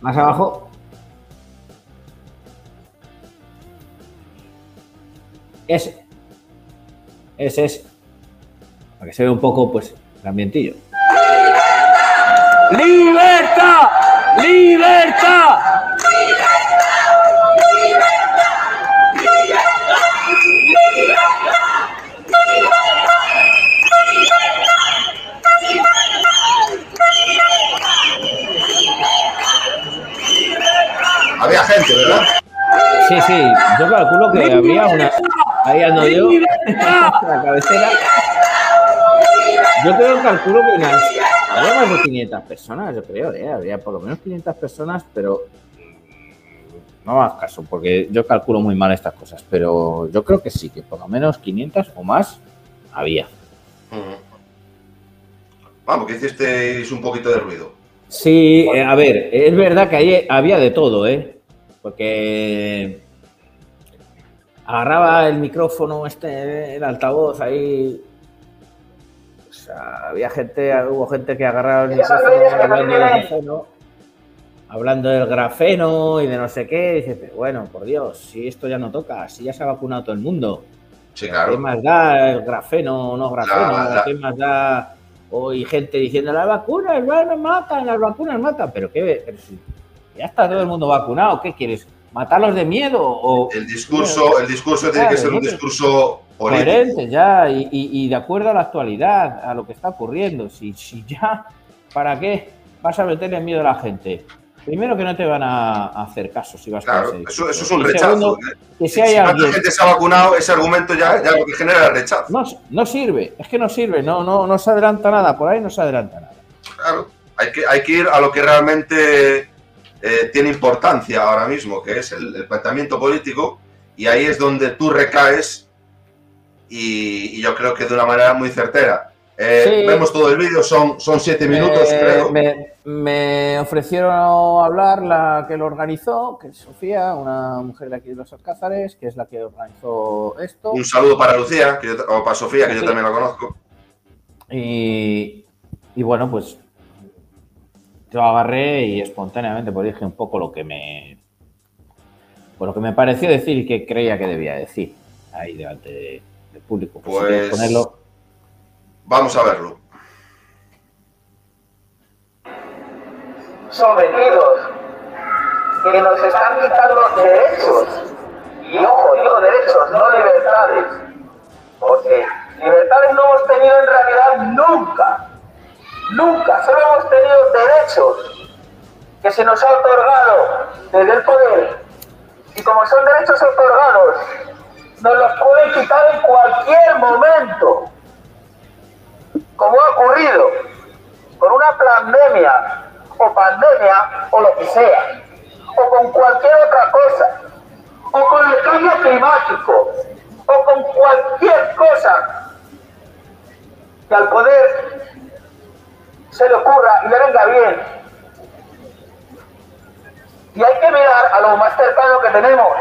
S2: Más abajo. Ese. Ese es. Para que se vea un poco, pues, el ambientillo. Ahí ando yo, en la cabecera. Yo creo, calculo que unas había más de 500 personas, yo creo, ¿eh? Había por lo menos 500 personas, pero no hagas caso, porque yo calculo muy mal estas cosas, pero yo creo que sí, que por lo menos 500 o más había.
S1: Vamos, que hicisteis un poquito de ruido.
S2: Sí, eh, a ver, es verdad que ahí había de todo, ¿eh? Porque agarraba el micrófono, este, el altavoz ahí. O sea, había gente, hubo gente que agarraba el micrófono hablando del grafeno, hablando del grafeno y de no sé qué. Y dice, pero bueno, por Dios, si esto ya no toca, si ya se ha vacunado todo el mundo.
S1: Sí, claro.
S2: ¿Qué más da el grafeno o no grafeno?
S1: La- la-
S2: ¿Qué más da? Hoy gente diciendo las vacunas bueno, matan, las vacunas matan, pero qué, pero si ya está todo el mundo vacunado, ¿qué quieres? ¿Matarlos de miedo o
S1: El discurso, el discurso tiene que ser un discurso político.
S2: coherente ya y, y- y de acuerdo a la actualidad, a lo que está ocurriendo? Si, si ya, ¿para qué vas a meterle miedo a la gente? Primero que no te van a a hacer caso si vas
S1: Claro,
S2: ese
S1: eso, eso es un
S2: Y
S1: rechazo.
S2: segundo,
S1: ¿eh?
S2: que si
S1: Si
S2: hay
S1: tanta
S2: alguien
S1: gente se ha vacunado, ese argumento ya, ya lo que genera es rechazo.
S2: no, no sirve, es que no sirve, no, no, no se adelanta nada, por ahí no se adelanta nada.
S1: Claro, hay que, hay que ir a lo que realmente eh, tiene importancia ahora mismo, que es el, el planteamiento político, y ahí es donde tú recaes, y, y yo creo que de una manera muy certera. Eh,
S2: Sí.
S1: Vemos todo el vídeo, son, son siete minutos,
S2: Eh,
S1: creo.
S2: me, me ofrecieron hablar la que lo organizó, que es Sofía, una mujer de aquí de los Alcázares, que es la que organizó esto.
S1: Un saludo para Lucía, que yo- o para Sofía, que yo también la conozco.
S2: Y, y bueno, pues yo agarré y espontáneamente pues dije un poco lo que me pues lo que me pareció decir y que creía que debía decir ahí delante de- del público. Pues, si quieres ponerlo.
S1: vamos a verlo.
S11: sometidos, que nos están quitando derechos. Y ojo, digo derechos, no libertades. Porque libertades no hemos tenido en realidad nunca. Nunca. Solo hemos tenido derechos que se nos ha otorgado desde el poder. Y como son derechos otorgados, nos los pueden quitar en cualquier momento. Como ha ocurrido con una pandemia o pandemia o lo que sea, o con cualquier otra cosa, o con el cambio climático, o con cualquier cosa que al poder bien. Y hay que mirar a lo más cercano que tenemos,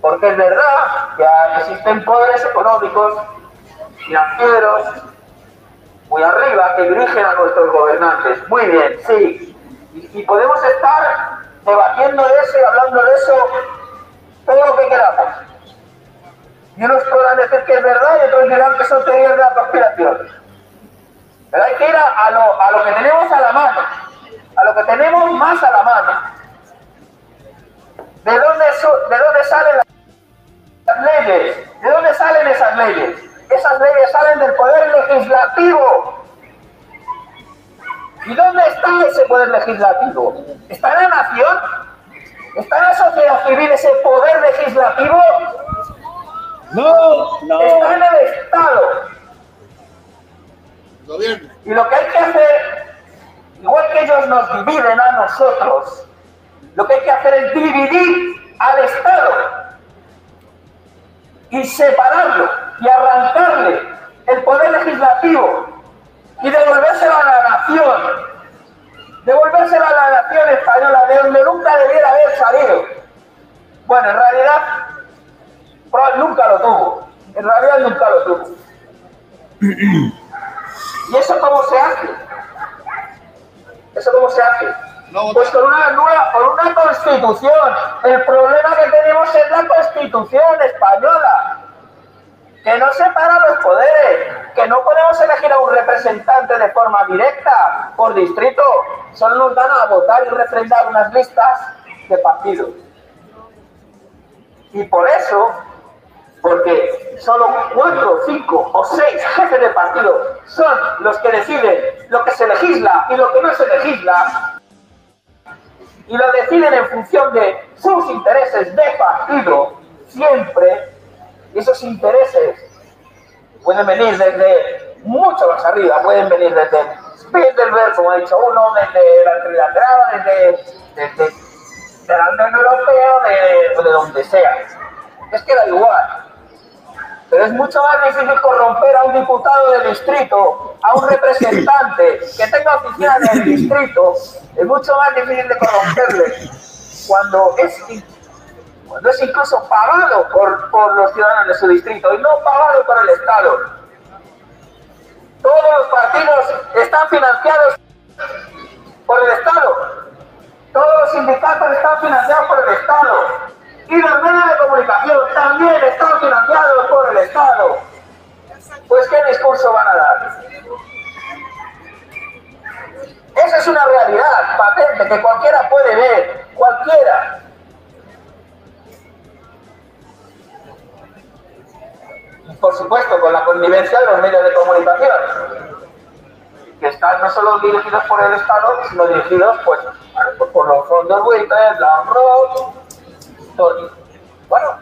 S11: porque es verdad que existen poderes económicos, financieros, muy arriba que dirigen a nuestros gobernantes. Muy bien, sí. Y, y podemos estar debatiendo de eso y hablando de eso todo lo que queramos. Y unos podrán decir que es verdad y otros dirán que son teorías de la conspiración. Pero hay que ir a, a lo, a lo que tenemos a la mano, a lo que tenemos más a la mano. ¿De dónde, so- de dónde salen las las leyes? ¿De dónde salen esas leyes? Esas leyes salen del poder legislativo. ¿Y dónde está ese poder legislativo? ¿Está en la nación? ¿Está en la sociedad civil ese poder legislativo?
S2: No, no.
S11: Está en el Estado. Y lo que hay que hacer, igual que ellos nos dividen a nosotros, lo que hay que hacer es dividir al Estado y separarlo y arrancarle el poder legislativo y devolvérselo a la nación, devolvérselo a la nación española de donde nunca debiera haber salido. Bueno, en realidad nunca lo tuvo, en realidad nunca lo tuvo. ¿Y eso cómo se hace? ¿Eso cómo se hace? Pues con una nueva, con una constitución. El problema que tenemos es la constitución española. Que no separa los poderes, que no podemos elegir a un representante de forma directa por distrito, solo nos dan a votar y refrendar unas listas de partidos. Y por eso, porque solo cuatro, cinco o seis jefes de partido son los que deciden lo que se legisla y lo que no se legisla, y lo deciden en función de sus intereses de partido, siempre, esos intereses pueden venir desde mucho más arriba, pueden venir desde desde el ver, como ha dicho uno, desde la trilateral, desde, desde de la Unión Europea, de, de donde sea. Es que da igual. Pero es mucho más difícil corromper a un diputado del distrito, a un representante que tenga oficina en el distrito. Es mucho más difícil de corromperle cuando es, cuando es incluso pagado por, por los ciudadanos de su distrito y no pagado por el Estado. Todos los partidos están financiados por el Estado. Todos los sindicatos están financiados por el Estado. Y los medios de comunicación también están financiados por el Estado. Pues ¿qué discurso van a dar? Esa es una realidad patente que cualquiera puede ver, cualquiera. Por supuesto, con la connivencia de los medios de comunicación, que están no solo dirigidos por el Estado, sino dirigidos pues, por los fondos Winter, la bueno,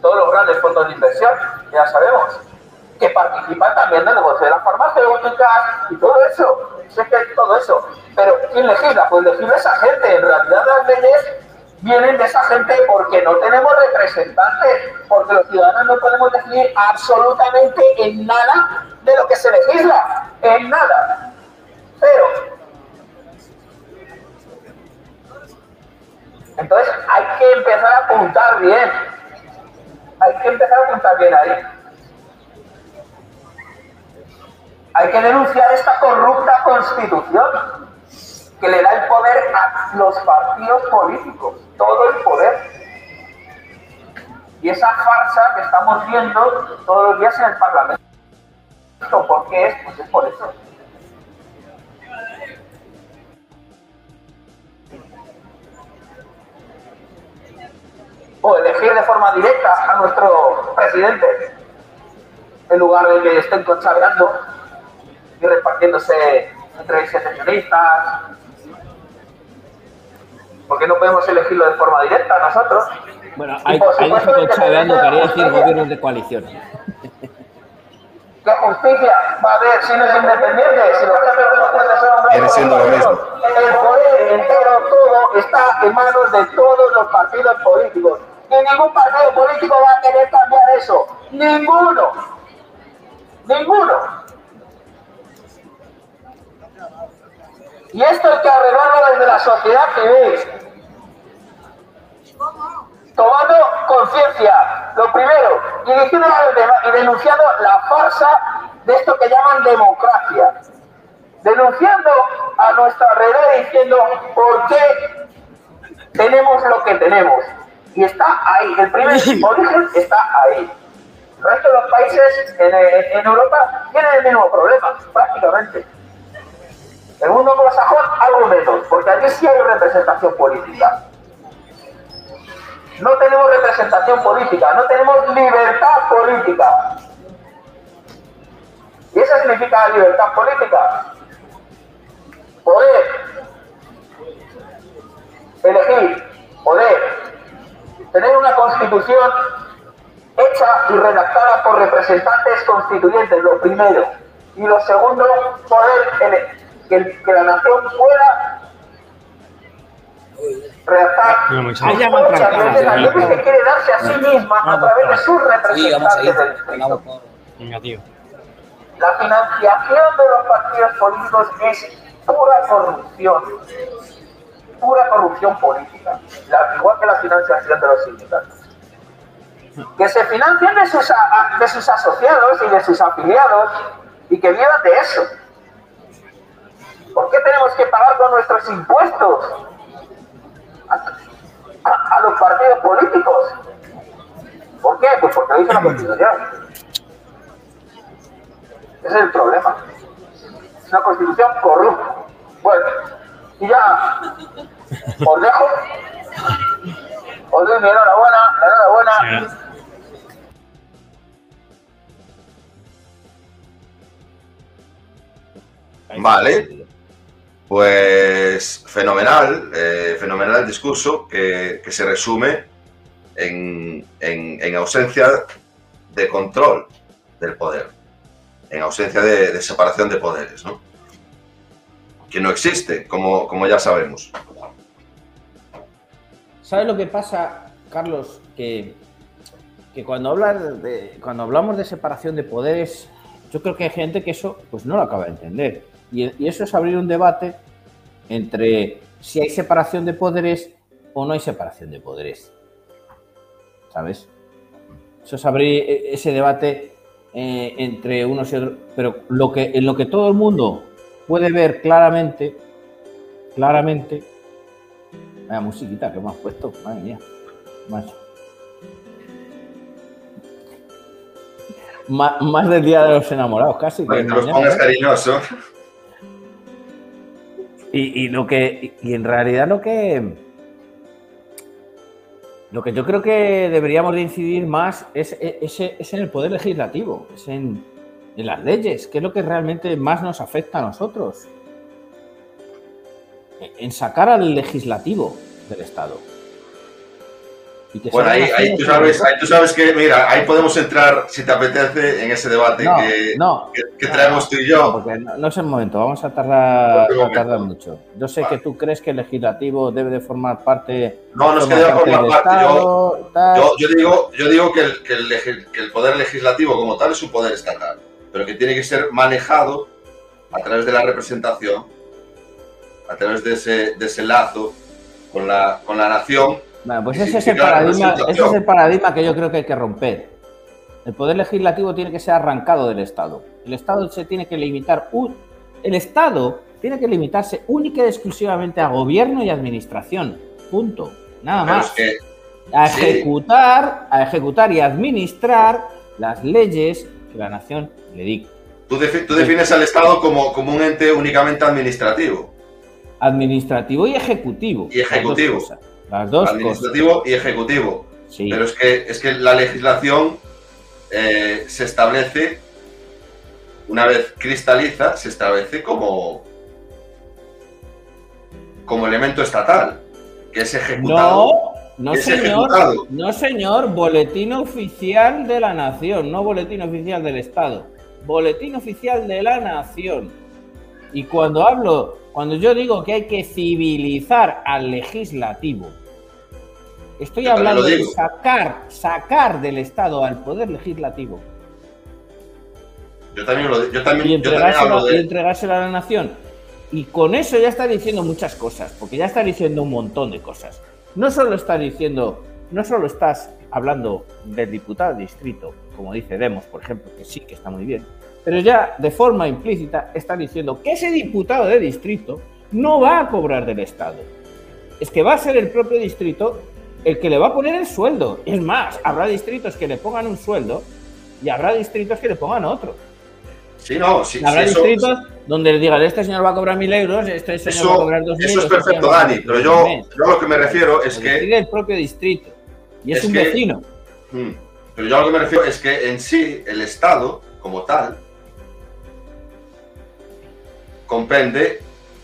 S11: todos los grandes fondos de inversión, ya sabemos, que participan también del negocio de las farmacéuticas y todo eso. Sé que todo eso. Pero ¿quién legisla? Pues legisla esa gente. En realidad las leyes vienen de esa gente porque no tenemos representantes, porque los ciudadanos no podemos decidir absolutamente en nada de lo que se legisla. En nada. Pero Entonces hay que empezar a apuntar bien. Hay que empezar a apuntar bien ahí. Hay que denunciar esta corrupta constitución que le da el poder a los partidos políticos, todo el poder. Y esa farsa que estamos viendo todos los días en el Parlamento. ¿Por qué es? Pues es por eso. O elegir de forma directa a nuestro presidente en lugar de que estén consagrando y repartiéndose entre secesionistas. porque no podemos elegirlo de forma directa nosotros?
S2: Bueno, hay, hay que consagrando, quería decir gobiernos de coalición.
S11: ¿Qué justicia va a haber si no es independiente? Si los jefes de los jueces son hombres
S1: Viene siendo lo mismo.
S11: El poder entero, todo, está en manos de todos los partidos políticos. Ningún partido político va a querer cambiar eso. Ninguno. Ninguno. Y esto hay que arreglarlo desde la sociedad civil. Tomando conciencia, lo primero, y y denunciando la farsa de esto que llaman democracia. Denunciando a nuestra alrededor diciendo por qué tenemos lo que tenemos. Y está ahí, el primer origen está ahí. El resto de los países en, en- en Europa tienen el mismo problema, prácticamente. El mundo anglosajón algo menos, porque aquí sí hay representación política. No tenemos representación política, no tenemos libertad política. ¿Y eso significa libertad política? Poder elegir, poder tener una constitución hecha y redactada por representantes constituyentes, lo primero. Y lo segundo, poder que, que la nación pueda redactar muchas veces las
S2: ahí.
S11: leyes que quiere darse a sí misma a través de sus representantes del distrito. La financiación de los partidos políticos es pura corrupción. Pura corrupción política. Igual que la financiación de los sindicatos. Que se financien de sus, a- de sus asociados y de sus afiliados y que vivan de eso. ¿Por qué tenemos que pagar con nuestros impuestos a los partidos políticos? ¿Por qué? Pues porque lo dice la Constitución. Ese es el problema. Es una constitución corrupta. Bueno, y ya os dejo. Os doy mi enhorabuena, la enhorabuena.
S1: Vale. Pues fenomenal, eh, fenomenal el discurso que, que se resume en, en- en ausencia de control del poder, en ausencia de, de separación de poderes, ¿no? Que no existe, como, como ya sabemos.
S2: ¿Sabes lo que pasa, Carlos? Que, que cuando, hablas de, cuando hablamos de separación de poderes, yo creo que hay gente que eso pues no lo acaba de entender. Y, eso es abrir un debate entre si hay separación de poderes o no hay separación de poderes. ¿Sabes? Eso es abrir e- ese debate eh, entre unos y otros. Pero lo que, en lo que todo el mundo puede ver claramente, claramente. Vaya musiquita que me has puesto, madre mía. Macho. Ma- Más, del día de los enamorados, casi. que
S1: los pongas
S2: ¿eh?
S1: cariñoso.
S2: Y, y lo que. Y en realidad lo que. Lo que yo creo que deberíamos de incidir más es, es- es en el poder legislativo, es en, en las leyes, que es lo que realmente más nos afecta a nosotros. En- En sacar al legislativo del Estado.
S1: Bueno, ahí, tú sabes, ahí tú sabes que, mira, ahí podemos entrar, si te apetece, en ese debate
S2: No,
S1: que,
S2: no.
S1: que, que traemos tú y yo.
S2: No, porque no, es el momento, vamos a tardar, a tardar mucho. Yo sé que tú crees que el legislativo debe de formar parte.
S1: No, no es que deba formar parte. Yo,
S2: Estado, tal.
S1: yo, yo digo, yo digo que, el, que, el legi- que el poder legislativo como tal es un poder estatal, pero que tiene que ser manejado a través de la representación, a través de ese, de ese lazo con la, con la nación.
S2: Bueno, pues ese es, el paradigma, ese es el paradigma que yo creo que hay que romper. El poder legislativo tiene que ser arrancado del Estado. El Estado se tiene que limitar. un- el Estado tiene que limitarse única y exclusivamente a gobierno y administración. Punto. Nada
S1: Pero
S2: más.
S1: es que
S2: a
S1: sí.
S2: ejecutar, a ejecutar y administrar las leyes la nación le dicta.
S1: tú, defi- tú defines al Estado como, como un ente únicamente administrativo.
S2: Administrativo y ejecutivo.
S1: Y ejecutivo.
S2: Las dos cosas. Las dos cosas.
S1: administrativo y ejecutivo.
S2: Sí.
S1: Pero es que, es que la legislación eh, se establece, una vez cristaliza, se establece como, como elemento estatal, que es ejecutado.
S2: No, no
S1: es
S2: señor,
S1: ejecutado.
S2: no señor, boletín oficial de la nación, no boletín oficial del Estado, boletín oficial de la nación. Y cuando hablo, cuando yo digo que hay que civilizar al legislativo, estoy hablando de sacar, sacar del Estado al poder legislativo
S1: Yo también, lo, yo
S2: y
S1: también, yo también
S2: y entregárselo a la nación. Y con eso ya está diciendo muchas cosas, porque ya está diciendo un montón de cosas. No solo está diciendo, no solo estás hablando del diputado de distrito, como dice Demos, por ejemplo, que sí que está muy bien, pero ya de forma implícita está diciendo que ese diputado de distrito no va a cobrar del Estado. Es que va a ser el propio distrito el que le va a poner el sueldo. Es más, habrá distritos que le pongan un sueldo y habrá distritos que le pongan otro.
S1: Sí, no, sí,
S2: Habrá
S1: sí, eso,
S2: distritos donde le digan, este señor va a cobrar mil euros, este señor va a cobrar dos mil.
S1: eso es
S2: este
S1: perfecto, Dani, pero yo, yo a lo que me refiero es que...
S2: decide el propio distrito. Y es,
S1: Es
S2: un
S1: que-
S2: vecino.
S1: Mm. Pero yo a lo que me refiero es que en sí el Estado, como tal, comprende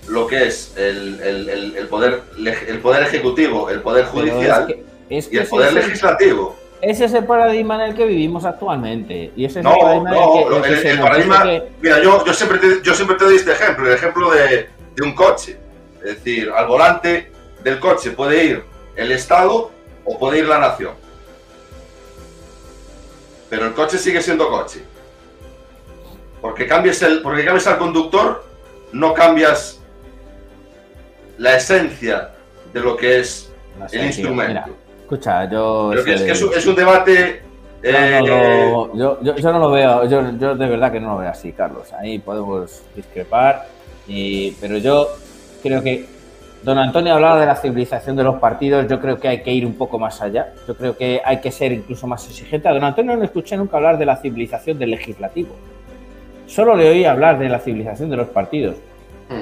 S1: lo que es el, el- el- el poder, el poder ejecutivo, el poder judicial
S2: es que, es
S1: y el poder legislativo.
S2: Ese es el paradigma en el que vivimos actualmente. Y ese es
S1: No,
S2: el paradigma
S1: no,
S2: en el que
S1: el,
S2: se
S1: el
S2: nos
S1: paradigma...
S2: que-
S1: Mira, yo, yo, siempre te, yo siempre te doy este ejemplo, el ejemplo de, de un coche. Es decir, al volante del coche puede ir el Estado o puede ir la nación. Pero el coche sigue siendo coche. Porque cambies, el, porque cambies al conductor, no cambias la esencia de lo que es el instrumento.
S2: mira, escucha, yo.
S1: Creo que es,
S2: soy-
S1: que es un, es un debate...
S2: No,
S1: eh,
S2: no, no, yo, yo- yo no lo veo, yo, yo de verdad que no lo veo así, Carlos. Ahí podemos discrepar, y, pero yo creo que don Antonio hablaba de la civilización de los partidos, yo creo que hay que ir un poco más allá, yo creo que hay que ser incluso más exigente. A don Antonio no le escuché nunca hablar de la civilización del legislativo, solo le oí hablar de la civilización de los partidos.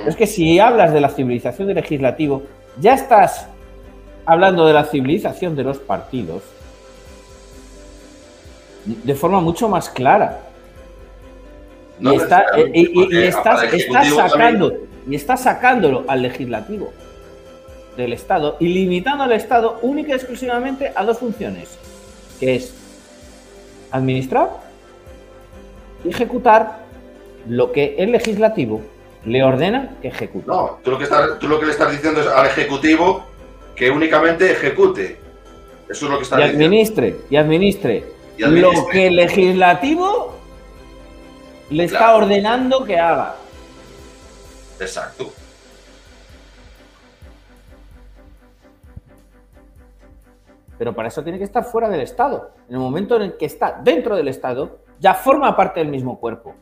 S2: Es que si hablas de la civilización del legislativo, ya estás hablando de la civilización de los partidos de forma mucho más clara. Y, está,
S1: necesariamente,
S2: y-
S1: porque
S2: estás, sacando, y estás sacándolo al legislativo del Estado y limitando al Estado única y exclusivamente a dos funciones, que es administrar y ejecutar lo que el legislativo le ordena que ejecute.
S1: No, tú lo, que estás, tú lo que le estás diciendo es al Ejecutivo que únicamente ejecute. Eso es lo que está
S2: y
S1: diciendo.
S2: administre, y administre,
S1: Y administre.
S2: lo que el legislativo le está ordenando que haga.
S1: Exacto.
S2: Pero para eso tiene que estar fuera del Estado. En el momento en el que está dentro del Estado, ya forma parte del mismo cuerpo.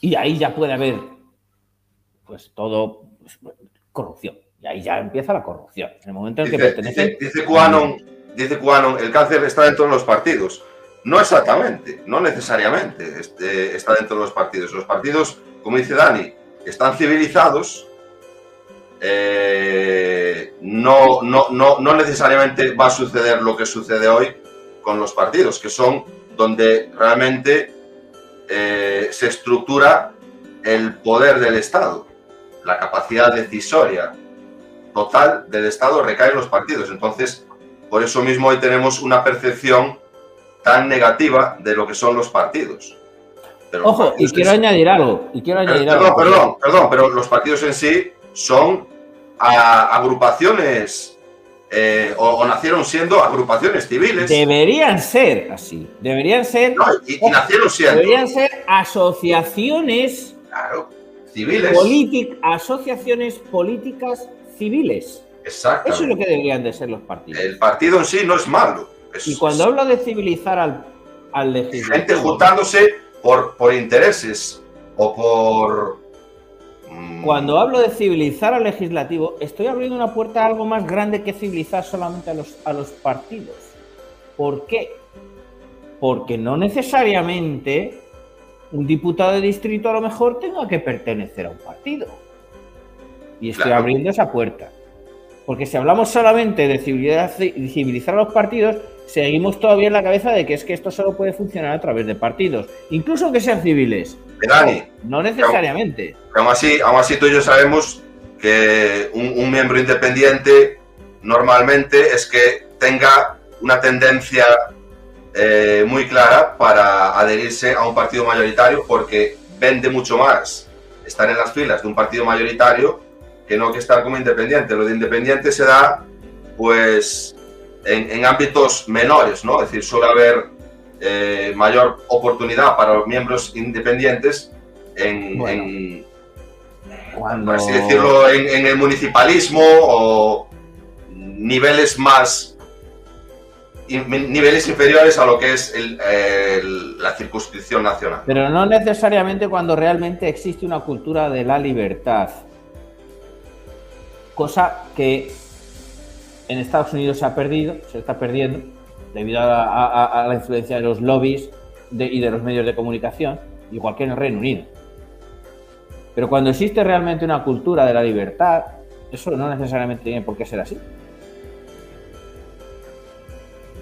S2: Y ahí ya puede haber, pues todo, pues, corrupción. Y ahí ya empieza la corrupción. En el momento en el que
S1: Dice,
S2: pertenece.
S1: dice, Quanon, dice Quanon, el cáncer está dentro de los partidos. No exactamente, no necesariamente este, está dentro de los partidos. Los partidos, como dice Dani, están civilizados. eh, no, no, no, no necesariamente va a suceder lo que sucede hoy con los partidos, que son donde realmente eh, se estructura el poder del Estado, la capacidad decisoria total del Estado recae en los partidos. Entonces, por eso mismo hoy tenemos una percepción tan negativa de lo que son los partidos. Pero los
S2: Ojo, y
S1: partidos
S2: quiero
S1: en sí-
S2: añadir algo. Y quiero añadir
S1: perdón,
S2: algo.
S1: perdón, perdón, pero los partidos en sí son a- agrupaciones eh, o, o nacieron siendo agrupaciones civiles
S2: Deberían ser así. Deberían ser.
S1: y, y nacieron siendo
S2: Deberían ser asociaciones.
S1: Civiles.
S2: asociaciones políticas civiles.
S1: Exactamente.
S2: Eso es lo que deberían de ser los partidos.
S1: El partido en sí no es malo. Es
S2: Y cuando hablo de civilizar al, al
S1: gente
S2: legislativo.
S1: juntándose por, por intereses o por
S2: Cuando hablo de civilizar al legislativo, estoy abriendo una puerta a algo más grande que civilizar solamente a los, a los partidos. ¿Por qué? Porque no necesariamente un diputado de distrito a lo mejor tenga que pertenecer a un partido. Y estoy
S1: Claro.
S2: abriendo esa puerta. Porque si hablamos solamente de civilizar, civilizar a los partidos, seguimos todavía en la cabeza de que es que esto solo puede funcionar a través de partidos, incluso que sean civiles.
S1: Dani,
S2: No necesariamente.
S1: Aún así, aún así tú y yo sabemos que un, un miembro independiente normalmente es que tenga una tendencia eh, muy clara para adherirse a un partido mayoritario porque vende mucho más estar en las filas de un partido mayoritario que no que estar como independiente. Lo de independiente se da pues en, en ámbitos menores, ¿no? Es decir, suele haber eh, mayor oportunidad para los miembros independientes en,
S2: Bueno.
S1: en-
S2: Cuando...
S1: por así decirlo, en, en el municipalismo o niveles más niveles inferiores a lo que es la circunscripción nacional.
S2: Pero no necesariamente cuando realmente existe una cultura de la libertad. Cosa que en Estados Unidos se ha perdido, se está perdiendo, debido a, la- influencia de los lobbies y de los medios de comunicación, igual que en el Reino Unido. Pero cuando existe realmente una cultura de la libertad, eso no necesariamente tiene por qué ser así.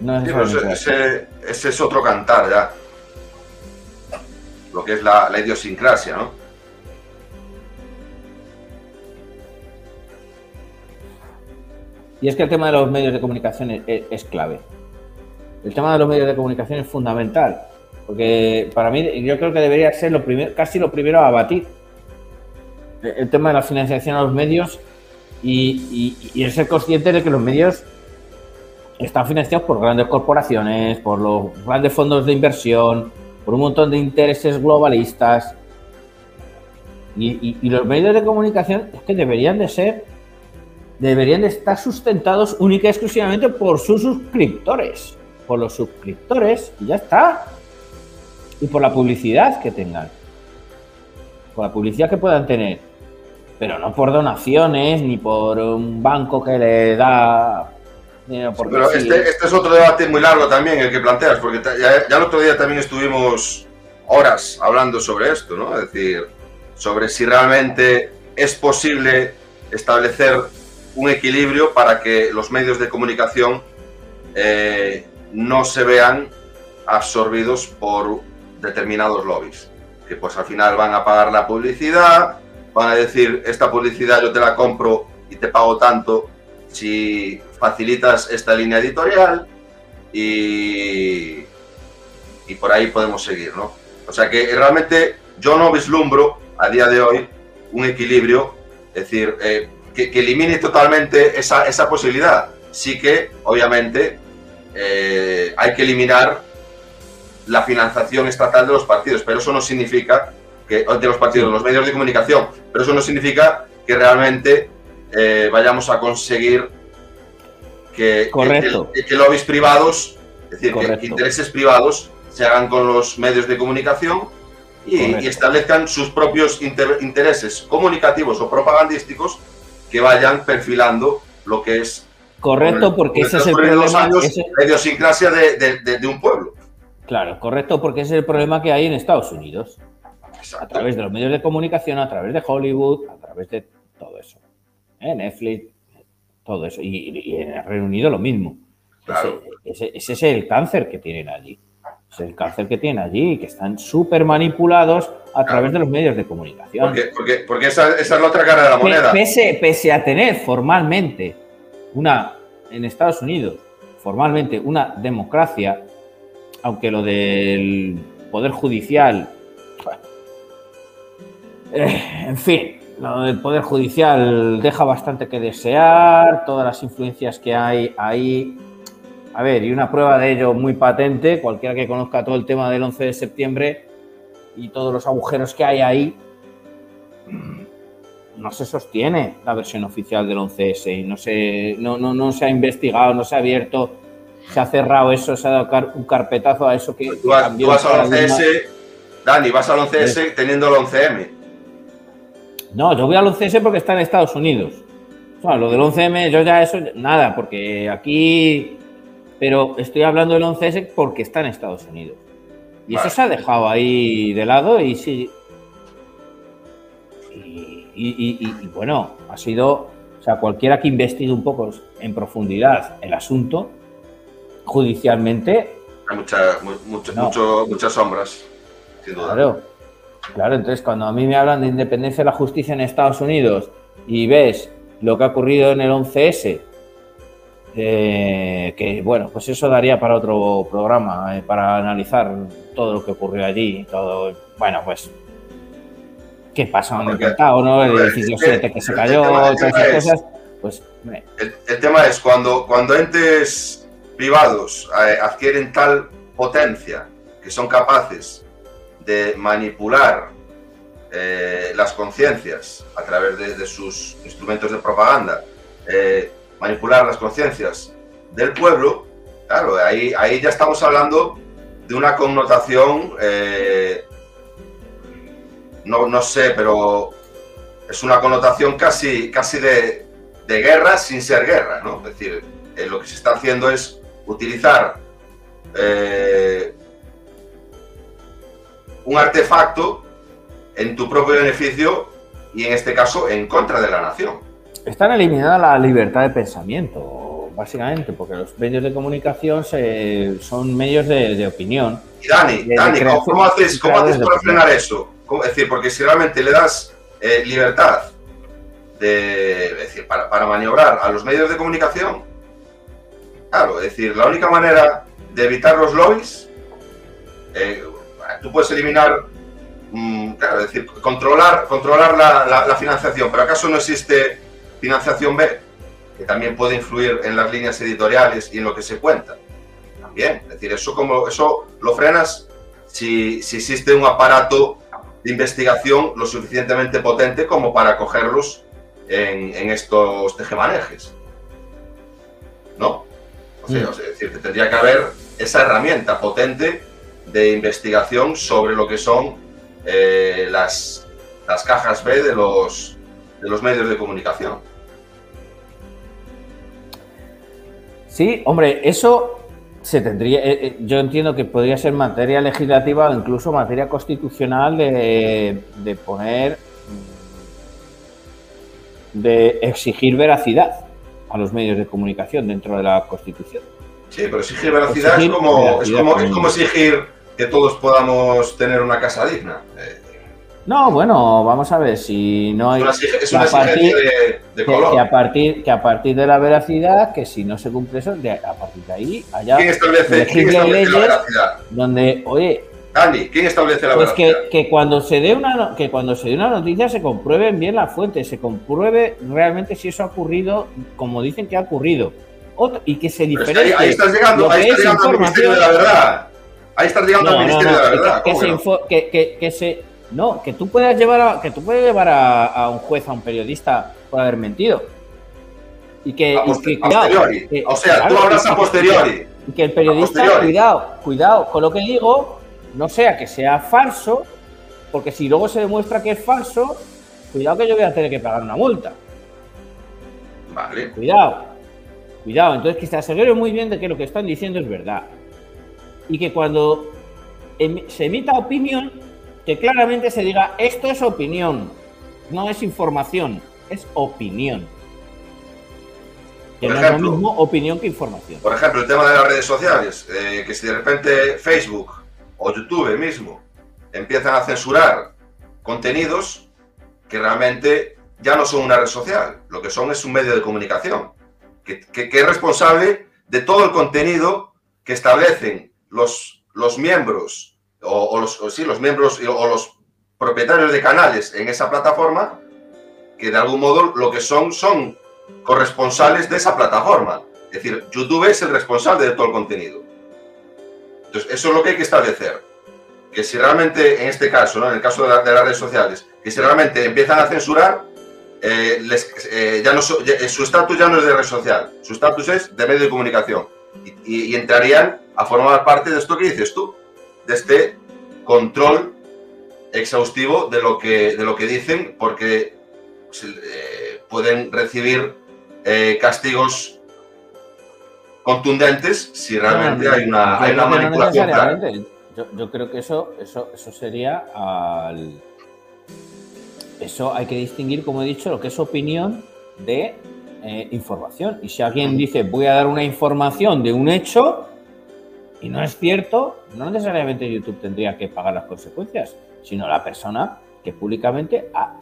S2: No
S1: Sí, ese,
S2: así.
S1: ese- ese es otro cantar ya. Lo que es la, la idiosincrasia, ¿no?
S2: Y es que el tema de los medios de comunicación es, es- es clave. El tema de los medios de comunicación es fundamental. Porque para mí, yo creo que debería ser lo primero, casi lo primero a abatir. El el tema de la financiación a los medios y, y- y el ser consciente de que los medios están financiados por grandes corporaciones, por los grandes fondos de inversión, por un montón de intereses globalistas. Y, los medios de comunicación es que deberían de ser deberían de estar sustentados única y exclusivamente por sus suscriptores. Por los suscriptores y ya está. Y por la publicidad que tengan. Por la publicidad que puedan tener. Pero no por donaciones ni por un banco que le da porque
S1: Pero
S2: sí.
S1: este, este es otro debate muy largo también el que planteas, porque ya el otro día también estuvimos horas hablando sobre esto, ¿no? Es decir, sobre si realmente es posible establecer un equilibrio para que los medios de comunicación eh, no se vean absorbidos por determinados lobbies, que pues al final van a pagar la publicidad, van a decir, esta publicidad yo te la compro y te pago tanto si facilitas esta línea editorial y, y por ahí podemos seguir, ¿no? O sea que realmente yo no vislumbro a día de hoy un equilibrio, es decir, eh, que, que elimine totalmente esa, esa posibilidad. Sí que, obviamente, eh, hay que eliminar la financiación estatal de los partidos, pero eso no significa que de los partidos, de los medios de comunicación, pero eso no significa que realmente eh, vayamos a conseguir que,
S2: Correcto.
S1: que, que lobbies privados, es decir, que,
S2: Correcto.
S1: que intereses privados se hagan con los medios de comunicación y, y establezcan sus propios inter- intereses comunicativos o propagandísticos que vayan perfilando lo que es
S2: Correcto,
S1: con
S2: porque ese es el
S1: los
S2: problema.
S1: años,
S2: ese-
S1: la idiosincrasia de, de- de- de un pueblo.
S2: Claro, correcto, porque ese es el problema que hay en Estados Unidos. A través de los medios de comunicación, a través de Hollywood, a través de todo eso. ¿Eh? Netflix, todo eso. Y, y en el Reino Unido lo mismo.
S1: Claro.
S2: Ese, ese- ese es el cáncer que tienen allí. Es el cáncer que tienen allí, que están súper manipulados a través de los medios de comunicación.
S1: Porque, porque, porque esa, esa es la otra cara de la moneda.
S2: Pese, pese a tener formalmente una, en Estados Unidos, formalmente una democracia, aunque lo del Poder Judicial, eh, en fin, lo del Poder Judicial deja bastante que desear, todas las influencias que hay ahí. A ver, y una prueba de ello muy patente, cualquiera que conozca todo el tema del 11 de septiembre y todos los agujeros que hay ahí, no se sostiene la versión oficial del 11S y no se, no, no, no se ha investigado, no se ha abierto, se ha cerrado eso, se ha dado car- un carpetazo a eso que
S1: Tú
S2: cambió
S1: tú vas al
S2: paradigma.
S1: 11S, Dani, vas al 11S teniendo el 11M.
S2: No, yo voy al 11S porque está en Estados Unidos. O sea, lo del 11M, yo ya eso, nada, porque aquí. Pero estoy hablando del 11S porque está en Estados Unidos. Y
S1: Vale.
S2: eso se ha dejado ahí de lado y sí. Y, y- y- y, bueno, ha sido. O sea, cualquiera que investigue un poco en profundidad el asunto, judicialmente,
S1: Hay mucha- mu- mucho-
S2: No.
S1: mucho- muchas sombras, sin duda.
S2: Claro, claro, entonces cuando a mí me hablan de independencia de la justicia en Estados Unidos y ves lo que ha ocurrido en el 11S, eh, que bueno, pues eso daría para otro programa, eh, para analizar todo lo que ocurrió allí, todo, bueno, pues qué pasó en el Pentágono, el edificio
S1: es que
S2: 7 que se cayó, todas esas
S1: es-
S2: cosas, pues
S1: El, el tema es cuando, cuando entes privados eh, adquieren tal potencia que son capaces de manipular eh, las conciencias a través de, sus instrumentos de propaganda, eh, manipular las conciencias del pueblo, claro, ahí, ahí ya estamos hablando de una connotación, eh, no, no sé, pero es una connotación casi, casi de, de guerra sin ser guerra, ¿no? Es decir, lo que se está haciendo es utilizar un artefacto en tu propio beneficio y en este caso en contra de la nación.
S2: están eliminando la libertad de pensamiento, básicamente, porque los medios de comunicación se- son medios de, de opinión.
S1: Y Dani,
S2: De- de
S1: Dani, ¿cómo, haces, cómo haces para frenar eso? ¿Cómo- Es decir, porque si realmente le das eh, libertad de, es decir, para, para maniobrar a los medios de comunicación, claro, es decir, la única manera de evitar los lobbies, eh, tú puedes eliminar, mm, claro, es decir, controlar, controlar la, la- la financiación, pero ¿acaso no existe financiación B? Que también puede influir en las líneas editoriales y en lo que se cuenta. También, es decir, eso, como, eso lo frenas si, si existe un aparato de investigación lo suficientemente potente como para cogerlos en, en estos tejemanejes. ¿No? O sea,
S2: Mm.
S1: o sea, es decir, que tendría que haber esa herramienta potente de investigación sobre lo que son eh, las, las cajas B de los, de los medios de comunicación.
S2: Sí, hombre, eso se tendría. eh, eh, yo entiendo que podría ser materia legislativa o incluso materia constitucional de, de poner. de exigir veracidad a los medios de comunicación dentro de la Constitución.
S1: Sí, pero exigir
S2: Exigir
S1: es, como, es, como, es como exigir que todos podamos tener una casa digna. Eh,
S2: No, bueno, vamos a ver si no hay.
S1: es una, exigencia de, color.
S2: que a partir, que a partir de la veracidad, que si no se cumple eso, de- a partir de ahí haya
S1: ¿Quién establece, quién
S2: legislen
S1: establece la
S2: leyes
S1: veracidad?
S2: donde, oye,
S1: Dani, ¿quién establece la
S2: Pues
S1: veracidad?
S2: que, que cuando se dé una que cuando se dé una noticia se comprueben bien las fuentes, se compruebe realmente si eso ha ocurrido como dicen que ha ocurrido. Ot- y que se diferencie
S1: ahí, ahí estás llegando, ahí estás
S2: es
S1: llegando al Ministerio de la Verdad. Ahí estás llegando
S2: No,
S1: al Ministerio
S2: no,
S1: de la Verdad.
S2: que,
S1: ¿cómo
S2: se
S1: que no?
S2: que, que- que se no, que tú puedas llevar a, que tú puedes llevar a, a un juez, a un periodista por haber mentido. Y que,
S1: A
S2: y que, cuidado, que-
S1: O sea, tú hablas a posteriori.
S2: Y que el periodista, cuidado, cuidado con lo que digo, no sea que sea falso, porque si luego se demuestra que es falso, cuidado que yo voy a tener que pagar una multa.
S1: Vale.
S2: Cuidado, cuidado. Entonces, que se asegure muy bien de que lo que están diciendo es verdad. Y que cuando se emita opinión, que claramente se diga, esto es opinión, no es información, es opinión. Que
S1: Por
S2: no es
S1: ejemplo.
S2: lo mismo opinión que información.
S1: Por ejemplo, el tema de las redes sociales, eh, que si de repente Facebook o YouTube mismo empiezan a censurar contenidos que realmente ya no son una red social, lo que son es un medio de comunicación, que, es responsable de todo el contenido que establecen los, los miembros, o, los, sí, los miembros o los propietarios de canales en esa plataforma, que de algún modo lo que son son corresponsales de esa plataforma. Es decir, YouTube es el responsable de todo el contenido. Entonces, eso es lo que hay que establecer. Que si realmente, en este caso, ¿no? en el caso de las redes sociales, que si realmente empiezan a censurar, eh, les- eh, ya no so- ya- eh, su estatus ya no es de red social, su estatus es de medio de comunicación. Y, y- y entrarían a formar parte de esto que dices tú, de este control exhaustivo de lo que, de lo que dicen, porque eh, pueden recibir castigos contundentes si realmente hay una, hay una manipulación.
S2: Yo, yo creo que eso, eso, eso sería al. Eso hay que distinguir, como he dicho, lo que es opinión de eh, información. Y si alguien dice voy a dar una información de un hecho y no es cierto, no necesariamente YouTube tendría que pagar las consecuencias, sino la persona que públicamente ha,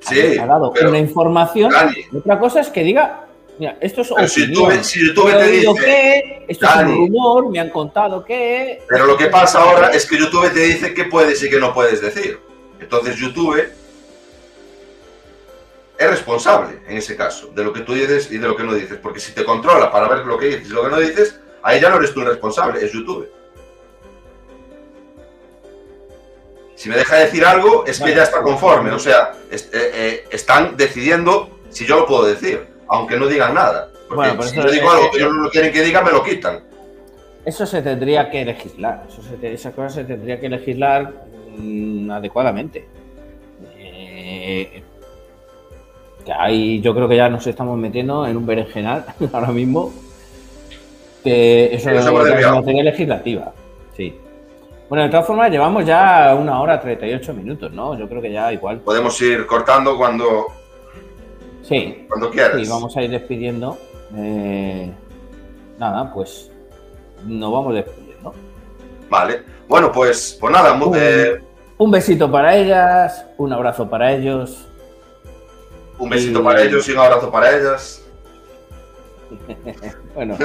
S1: Sí,
S2: ha dado una información.
S1: Dani.
S2: Otra cosa es que diga, mira, esto es
S1: si
S2: opinión.
S1: YouTube- si YouTube te dice,
S2: que, esto es un rumor, me han contado que.
S1: Pero lo que pasa ahora es que YouTube te dice qué puedes y qué no puedes decir. Entonces YouTube es responsable en ese caso de lo que tú dices y de lo que no dices. Porque si te controla para ver lo que dices y lo que no dices, ahí ya no eres tú el responsable, es YouTube. Si me deja decir algo, es que ya está conforme. O sea, es- eh, eh, están decidiendo si yo lo puedo decir, aunque no digan nada. Porque
S2: Bueno, por
S1: si yo digo algo que ellos no quieren que diga, me lo quitan.
S2: Eso se tendría que legislar. Eso se te- esa cosa se tendría que legislar mm, adecuadamente. Eh, que ahí yo creo que ya nos estamos metiendo en un berenjenal ahora mismo. Que eso es
S1: desviado.
S2: materia legislativa. Sí. Bueno, de todas formas, llevamos ya una hora 38 minutos, ¿no? Yo creo que ya igual.
S1: Podemos ir cortando cuando,
S2: Sí.
S1: cuando quieras.
S2: Sí, vamos a ir despidiendo. Eh, nada, pues nos vamos despidiendo.
S1: Vale. Bueno, pues, pues nada,
S2: Un-
S1: eh,
S2: Un besito para ellas, un abrazo para ellos.
S1: Un besito
S2: y-
S1: para ellos y un abrazo para ellas.
S2: bueno,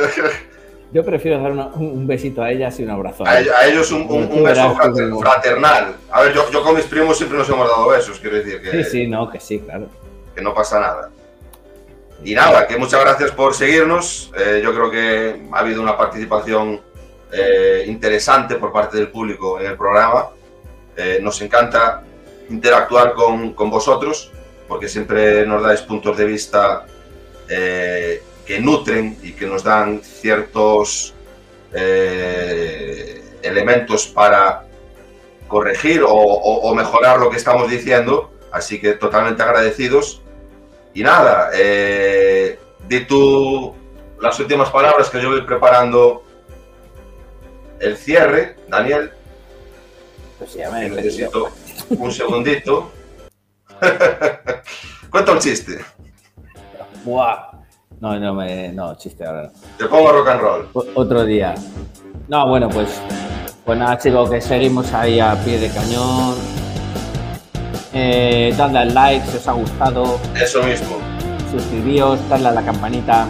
S2: yo prefiero dar una- un besito a ellas y un abrazo a,
S1: A, ellos- a ellos un, un- un beso frater- fraternal. A ver, yo, yo con mis primos siempre nos hemos dado besos, quiero decir que,
S2: Sí, sí, no, que sí, claro.
S1: que no pasa nada. Y nada, que muchas gracias por seguirnos. Eh, yo creo que ha habido una participación eh, interesante por parte del público en el programa. Eh, nos encanta interactuar con, con vosotros porque siempre nos dais puntos de vista eh, que nutren y que nos dan ciertos eh, elementos para corregir o, o- o mejorar lo que estamos diciendo. Así que totalmente agradecidos. Y nada, eh, di tú las últimas palabras que yo voy preparando el cierre, Daniel.
S2: Pues me he
S1: Necesito un segundito. Cuenta un chiste.
S2: Buah. No, no, me, no, chiste ahora no.
S1: Te pongo rock and roll.
S2: O- Otro día. No, bueno, pues, pues nada, chicos, que seguimos ahí a pie de cañón. Eh, dadle al like si os ha gustado.
S1: Eso mismo.
S2: Suscribíos, dadle a la campanita.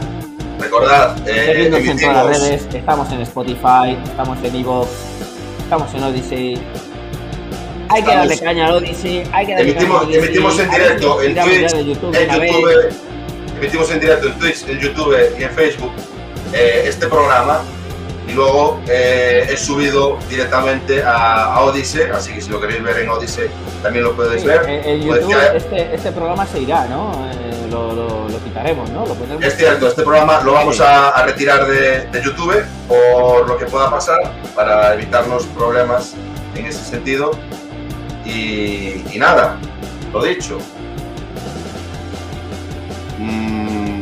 S1: Recordad, eh,
S2: Seguidnos en todas las redes. Estamos en Spotify, estamos en Evox. estamos en Odyssey. Hay que darle caña al Odyssey, hay que darle
S1: Emitimos,
S2: caña al
S1: emitimos en directo en Twitch, en. YouTube, emitimos en directo en Twitch, en YouTube y en Facebook eh, este programa y luego eh, es subido directamente a, a Odyssey, así que si lo queréis ver en Odyssey también lo podéis
S2: Sí,
S1: ver.
S2: en, YouTube este, este programa se irá, ¿no? Eh, lo, lo- lo quitaremos, ¿no? Lo pondremos-
S1: Es cierto, este programa lo vamos a, a retirar de, de YouTube por lo que pueda pasar para evitarnos problemas en ese sentido. Y, y nada, lo dicho. Mm,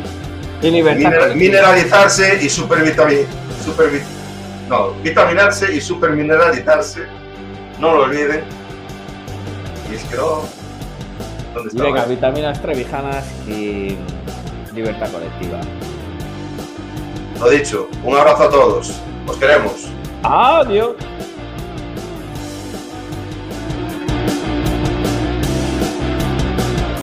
S2: Y colectiva.
S1: mineralizarse y supervitamin, supervi- no, vitaminarse y supermineralizarse. No lo olviden. Y es que no. ¿Dónde
S2: Y
S1: está?
S2: venga, vitaminas trevijanas y libertad colectiva.
S1: Lo dicho, un abrazo a todos. Os queremos.
S2: Adiós.